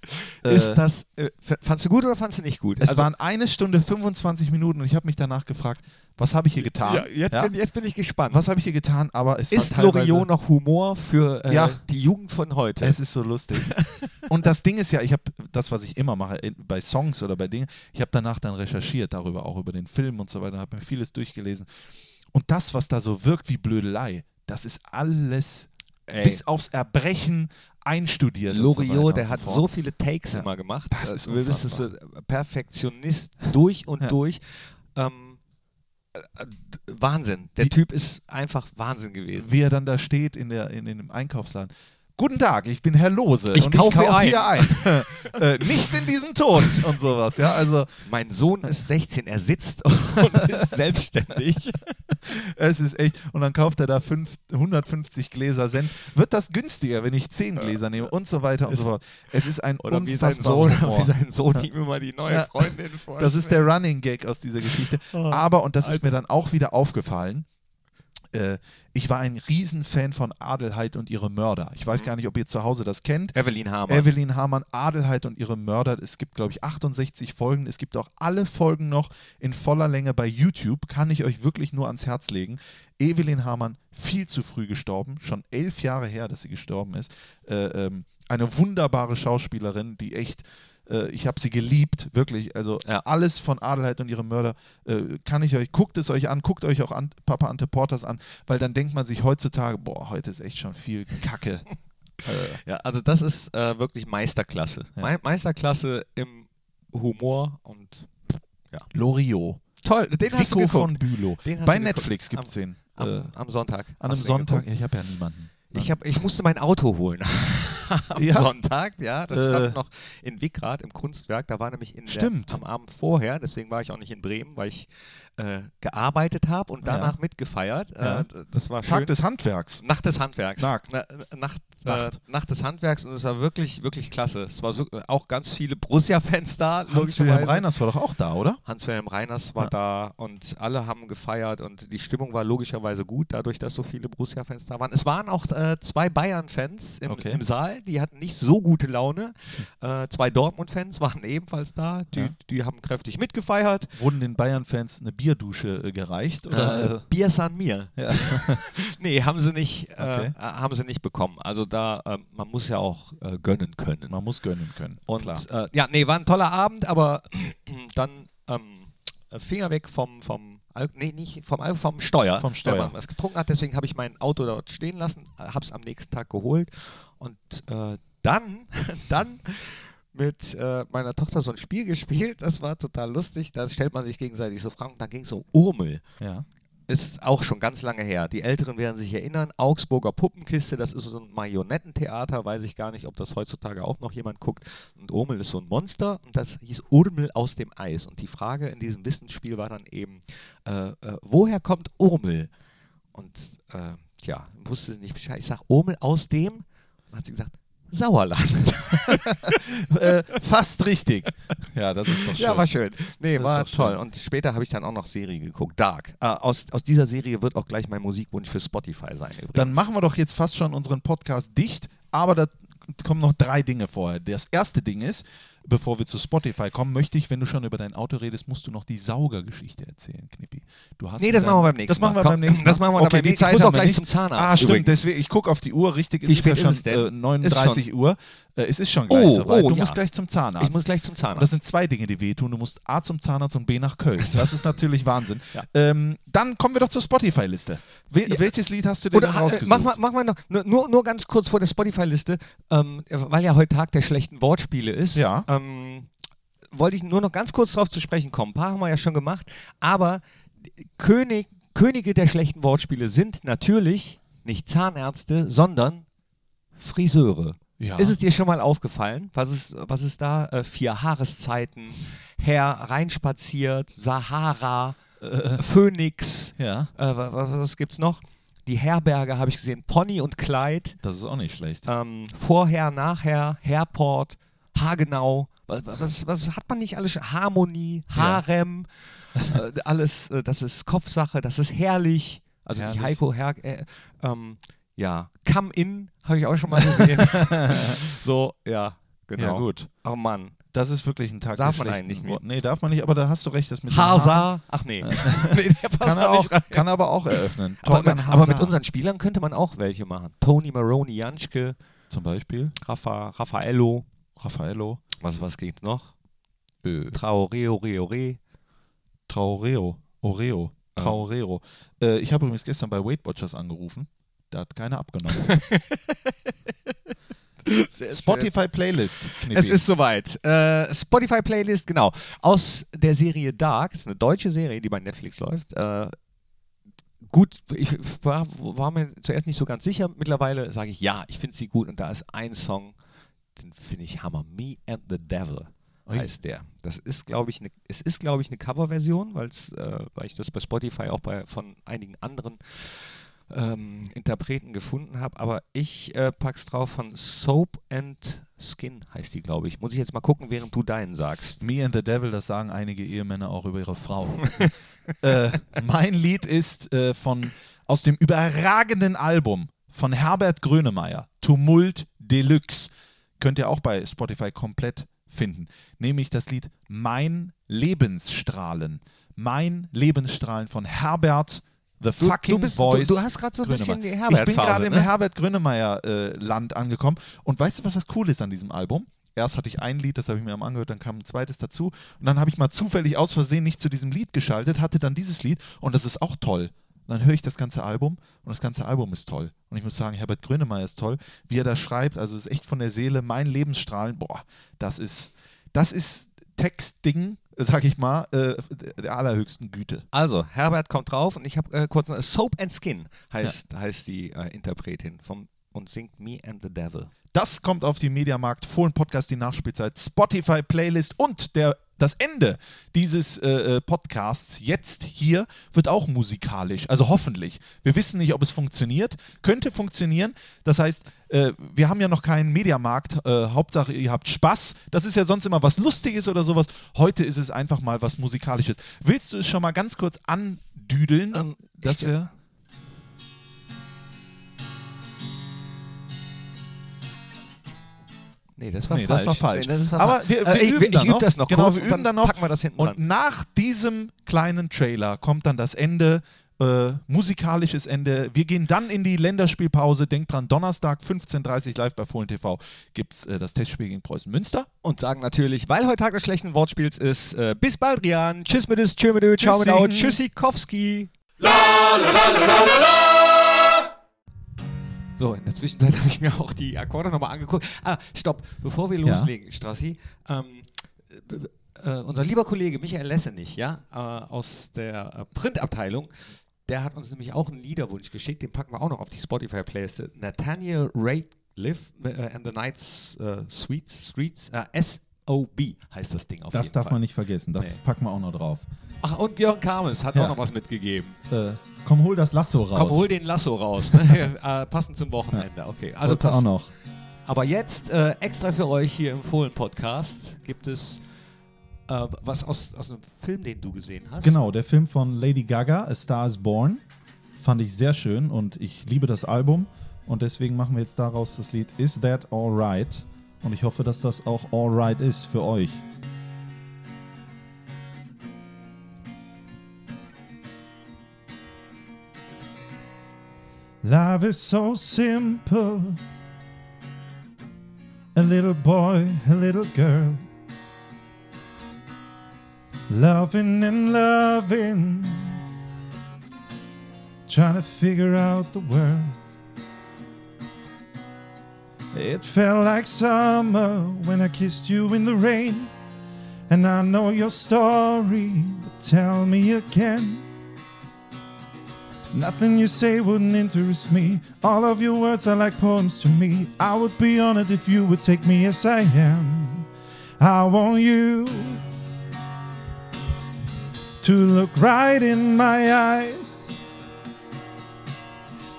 Äh, ist das, äh, fandst du gut oder fandst du nicht gut? es Also- waren eine Stunde 25 Minuten und ich habe mich danach gefragt, was habe ich hier getan? ja, jetzt, Ja? Bin, jetzt bin ich gespannt. Was habe ich hier getan? Aber es Ist Loriot noch Humor für äh, Ja. die Jugend von heute? Es ist so lustig. Und das Ding ist ja, ich habe das, was ich immer mache, bei Songs oder bei Dingen, ich habe danach dann recherchiert darüber, auch über den Film und so weiter, habe mir vieles durchgelesen. Und das, was da so wirkt wie Blödelei, das ist alles Ey, bis aufs Erbrechen einstudiert. so Loriot, und der so hat fort. so viele Takes Ja. immer gemacht. Das Äh, ist du bist so unfassbar. Perfektionist durch und Ja. durch. Ähm, äh, äh, Wahnsinn. Der Wie- Typ ist einfach Wahnsinn gewesen. wie er dann da steht in, der, in, in dem Einkaufsladen. Guten Tag, ich bin Herr Lose Ich und kaufe ich kaufe ein. hier ein. äh, nicht in diesem Ton und sowas. Ja, also Mein Sohn ist 16, er sitzt und ist selbstständig. Es ist echt. Und dann kauft er da fünf, 150 Gläser Senf. Wird das günstiger, wenn ich 10 Gläser nehme und so weiter und so fort. Es ist ein Oder wie sein unfassbarer Sohn, Humor. wie sein Sohn ihm immer die neue Ja. Freundin vorstellt. Das ist der Running Gag aus dieser Geschichte. Aber, und das ist mir dann auch wieder aufgefallen, ich war ein Riesenfan von Adelheid und ihre Mörder. Ich weiß gar nicht, ob ihr zu Hause das kennt. Evelyn Hamann. Evelyn Hamann, Adelheid und ihre Mörder. Es gibt, glaube ich, 68 Folgen. Es gibt auch alle Folgen noch in voller Länge bei YouTube. Kann ich euch wirklich nur ans Herz legen. Evelyn Hamann, viel zu früh gestorben. Schon elf Jahre her, dass sie gestorben ist. Äh, ähm, eine wunderbare Schauspielerin, die echt. Äh, Ich habe sie geliebt, wirklich. Also Ja. alles von Adelheid und ihre Mörder äh, kann ich euch, guckt es euch an, guckt euch auch an, Papa Ante Portas an, weil dann denkt man sich heutzutage, boah, heute ist echt schon viel Kacke. äh, Ja, also das ist äh, wirklich Meisterklasse. Ja. Mei- Meisterklasse im Humor und Loriot. toll. Den hast du geguckt. von Bülow. Bei. Netflix gibt es den. am, äh, am Sonntag. an einem Sonntag. geguckt? Ich habe ja niemanden. Ich, hab, ich musste mein Auto holen am Ja. Sonntag, ja. Das Äh. stand noch in Wickrad im Kunstwerk. Da war nämlich in. Der, am Abend vorher, deswegen war ich auch nicht in Bremen, weil ich äh, gearbeitet habe und Ja. danach mitgefeiert. Ja. Äh, d- das war schön. Tag des Handwerks. Nacht des Handwerks. Nacht. Na, Nacht, Nacht. Äh, Nacht des Handwerks und es war wirklich, wirklich klasse. Es war so, auch ganz viele Borussia-Fans da. Hans-Wilhelm. Reiners war doch auch da, oder? Hans-Wilhelm Reiners war Ja. da und alle haben gefeiert und die Stimmung war logischerweise gut, dadurch, dass so viele Borussia-Fans da waren. Es waren auch äh, zwei Bayern-Fans im, Okay. im Saal, die hatten nicht so gute Laune. Äh, zwei Dortmund-Fans waren ebenfalls da, die, Ja. die haben kräftig mitgefeiert. Wurden den Bayern-Fans eine Bierdusche äh, gereicht? Oder, Äh, Bier San Mir. Ja. nee, haben sie nicht, äh, Okay. äh, haben sie nicht bekommen. Also da, äh, man muss ja auch äh, gönnen können. Man muss gönnen können. Und Klar. äh, ja, nee, war ein toller Abend, aber dann ähm, Finger weg vom, vom nee, nicht vom vom Steuer. Vom Steuer. Wenn man was getrunken hat, deswegen habe ich mein Auto dort stehen lassen, habe es am nächsten Tag geholt und äh, dann, dann mit äh, meiner Tochter so ein Spiel gespielt. Das war total lustig. Da stellt man sich gegenseitig so Fragen. Dann ging es um Urmel ja. ist auch schon ganz lange her. Die Älteren werden sich erinnern, Augsburger Puppenkiste, das ist so ein Marionettentheater, weiß ich gar nicht, ob das heutzutage auch noch jemand guckt. Und Urmel ist so ein Monster und das hieß Urmel aus dem Eis. Und die Frage in diesem Wissensspiel war dann eben, äh, äh, woher kommt Urmel? Und äh, ja, wusste sie nicht Bescheid. Ich sage, Urmel aus dem? Und dann hat sie gesagt, Sauerland. äh, fast richtig. Ja, das ist doch schön. Ja, war schön. Nee, Das war toll. schön. Und später habe ich dann auch noch Serie geguckt, Dark. Äh, aus, aus dieser Serie wird auch gleich mein Musikwunsch für Spotify sein. Übrigens. Dann machen wir doch jetzt fast schon unseren Podcast dicht, aber da kommen noch drei Dinge vorher. Das erste Ding ist, bevor wir zu Spotify kommen, möchte ich, wenn du schon über dein Auto redest, musst du noch die Saugergeschichte erzählen, Knippi. Du hast Nee, das machen wir beim nächsten Das machen wir Mal. beim Komm, nächsten Mal. das machen wir okay, beim die nächsten- ich Zeit muss auch gleich nicht. zum Zahnarzt Ah, stimmt. übrigens. Deswegen, ich gucke auf die Uhr. Richtig, es ist ja spät ist schon es denn? äh, 39 Uhr. Äh, es ist schon gleich Oh, soweit. oh, du ja. musst gleich zum Zahnarzt. Ich muss gleich zum Zahnarzt. Das sind zwei Dinge, die wehtun. Du musst A zum Zahnarzt und B nach Köln. Das ist natürlich Wahnsinn. Ja. Ähm, dann kommen wir doch zur Spotify-Liste. We Ja. Welches Lied hast du denn Oder äh, rausgesucht? mach mal, mach mal noch, nur- nur, nur ganz kurz vor der Spotify-Liste, ähm, weil ja heute Tag der schlechten Wortspiele ist. Ja. Ähm, wollte ich nur noch ganz kurz darauf zu sprechen kommen. Ein paar haben wir ja schon gemacht, aber König, Könige der schlechten Wortspiele sind natürlich nicht Zahnärzte, sondern Friseure. Ja. Ist es dir schon mal aufgefallen? Was ist, was ist da? Äh, vier Haareszeiten, Herr reinspaziert, Sahara, äh, Phönix, ja, äh, was, was gibt's noch? Die Herberge habe ich gesehen, Pony und Kleid, das ist auch nicht schlecht. ähm, Vorher, Nachher, Herport, Hagenau. Was, was, was hat man nicht alles? schon? Harmonie, Harem, äh, alles, äh, das ist Kopfsache, das ist herrlich. Also Herrlich. die Heiko Her äh, ähm, ja, Come In habe ich auch schon mal gesehen. so, ja, genau. Ja, gut. Oh Mann. Das ist wirklich ein Tag Darf man eigentlich Worte. Nee, darf man nicht, aber da hast du recht. Das mit Hasa. Ach nee. nee der passt Kann nicht auch, kann er aber auch eröffnen. Aber, aber mit unseren Spielern könnte man auch welche machen. Tony Maroney, Janschke, Zum Beispiel. Rafa, Raffaello. Raffaello. Was, was geht noch? Ö. Traoreo, Reore. Traoreo. Oreo. Ah. Traorero. Äh, ich habe übrigens gestern bei Weight Watchers angerufen. Da hat keiner abgenommen. Spotify Playlist. Knippi. Es ist soweit. Äh, Spotify-Playlist, genau. Aus der Serie Dark, das ist eine deutsche Serie, die bei Netflix läuft. Äh, gut, ich war, war mir zuerst nicht so ganz sicher. Mittlerweile sage ich ja, ich finde sie gut. Und da ist ein Song, den finde ich Hammer. Me and the Devil heißt der. Das ist, glaube ich, eine, es ist, glaube ich, eine Coverversion, äh, weil ich das bei Spotify auch bei, von einigen anderen ähm, Interpreten gefunden habe, aber ich äh, pack's drauf von Soap and Skin heißt die, glaube ich. Muss ich jetzt mal gucken, während du deinen sagst. Me and the Devil, das sagen einige Ehemänner auch über ihre Frau. äh, mein Lied ist äh, von, aus dem überragenden Album von Herbert Grönemeyer, Tumult Deluxe. Könnt ihr auch bei Spotify komplett finden. Nämlich das Lied Mein Lebensstrahlen. Mein Lebensstrahlen von Herbert The Du- Fucking du bist- Voice. du- du hast grad so ein bisschen die Herbert-Phase, Ich bin gerade im ne? Herbert Grönemeyer-Land angekommen. Und weißt du, was das cool ist an diesem Album? Erst hatte ich ein Lied, das habe ich mir am angehört, dann kam ein zweites dazu. Und dann habe ich mal zufällig aus Versehen nicht zu diesem Lied geschaltet, hatte dann dieses Lied und das ist auch toll. Und dann höre ich das ganze Album und das ganze Album ist toll. Und ich muss sagen, Herbert Grönemeyer ist toll, wie er da schreibt. Also es ist echt von der Seele, mein Lebensstrahlen, boah, das ist, das ist Textding, sag ich mal, äh, der allerhöchsten Güte. Also, Herbert kommt drauf und ich habe äh, kurz noch, Soap and Skin heißt, heißt die äh, Interpretin vom, und singt Me and the Devil. Das kommt auf die Mediamarkt Fohlen Podcast, die Nachspielzeit, Spotify Playlist und der, das Ende dieses äh, äh, Podcasts jetzt hier wird auch musikalisch. Also hoffentlich. Wir wissen nicht, ob es funktioniert. Könnte funktionieren. Das heißt, äh, wir haben ja noch keinen Mediamarkt. Äh, Hauptsache, ihr habt Spaß. Das ist ja sonst immer was Lustiges oder sowas. Heute ist es einfach mal was Musikalisches. Willst du es schon mal ganz kurz andüdeln? Ähm, dass ich- wir. Nee, das war Nee, falsch. das war falsch. Nee, das war Aber wir, wir Äh, ich, üben ich dann übe noch. das noch Genau, kurz wir üben dann noch. packen wir das hinten Und dran. nach diesem kleinen Trailer kommt dann das Ende, äh, musikalisches Ende. Wir gehen dann in die Länderspielpause. Denkt dran, Donnerstag 15.30 Uhr live bei Fohlen TV gibt es äh, das Testspiel gegen Preußen Münster. Und sagen natürlich, weil heute Tag des schlechten Wortspiels ist, äh, bis bald, Rian. Tschüss mit es, tschö mit ö, ciao mit au, Tschüssi. tschüssikowski. So, in der Zwischenzeit habe ich mir auch die Akkorde nochmal angeguckt. Ah, stopp, bevor wir Ja. loslegen, Strassi. Ähm, äh, unser lieber Kollege Michael Lessenich, ja, äh, aus der äh, Printabteilung, der hat uns nämlich auch einen Liederwunsch geschickt, den packen wir auch noch auf die Spotify-Playlist. Nathaniel Rateliff äh, and the Nights äh, Sweets, Streets, äh, S-O-B heißt das Ding auf Das jeden darf Fall. man nicht vergessen. Das Nee. packen wir auch noch drauf. Ach, und Björn Kames hat Ja. auch noch was mitgegeben. Äh, komm, hol das Lasso raus. Komm, hol den Lasso raus. Ne? äh, passend zum Wochenende. Okay, also Sollte auch noch. Aber jetzt äh, extra für euch hier im Fohlen-Podcast gibt es äh, was aus, aus einem Film, den du gesehen hast. Genau, der Film von Lady Gaga, A Star is Born, fand ich sehr schön und ich liebe das Album. Und deswegen machen wir jetzt daraus das Lied Is That Alright? Und ich hoffe, dass das auch alright ist für euch. Love is so simple. A little boy, a little girl. Loving and loving. Trying to figure out the world. It felt like summer when I kissed you in the rain. And I know your story, but tell me again. Nothing you say wouldn't interest me. All of your words are like poems to me. I would be honored if you would take me as I am. I want you to look right in my eyes,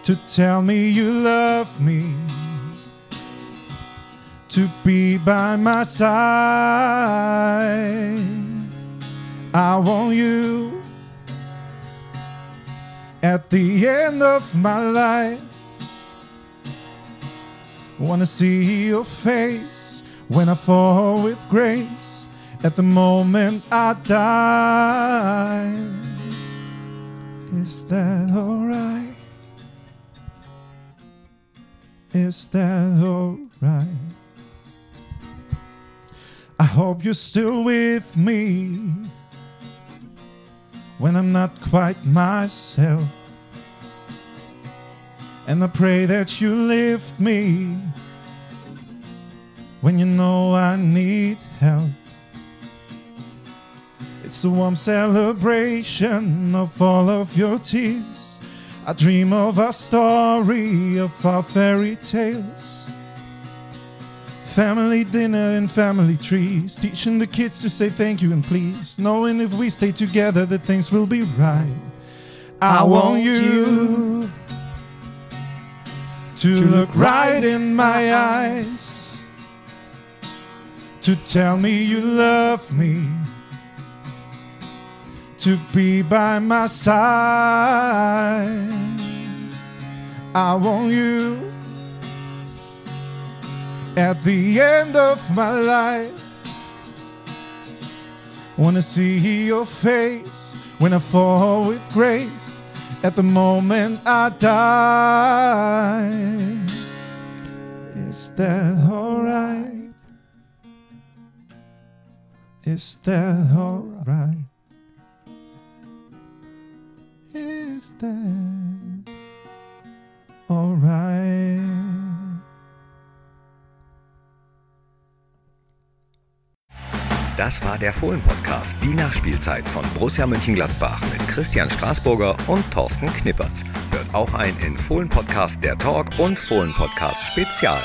to tell me you love me, to be by my side. I want you at the end of my life. Wanna see your face when I fall with grace at the moment I die. Is that alright? Is that alright? I hope you're still with me when I'm not quite myself. And I pray that you lift me when you know I need help. It's a warm celebration of all of your tears. I dream of a story, of our fairy tales. Family dinner and family trees, teaching the kids to say thank you and please, knowing if we stay together that things will be right. I, want you to look right in my eyes, to tell me you love me, to be by my side. I want you at the end of my life. Wanna see your face when I fall with grace at the moment I die. Is that alright? Is that alright? Is that alright? Das war der Fohlen-Podcast, die Nachspielzeit von Borussia Mönchengladbach mit Christian Straßburger und Thorsten Knippertz. Hört auch ein in Fohlen-Podcast der Talk und Fohlen-Podcast Spezial.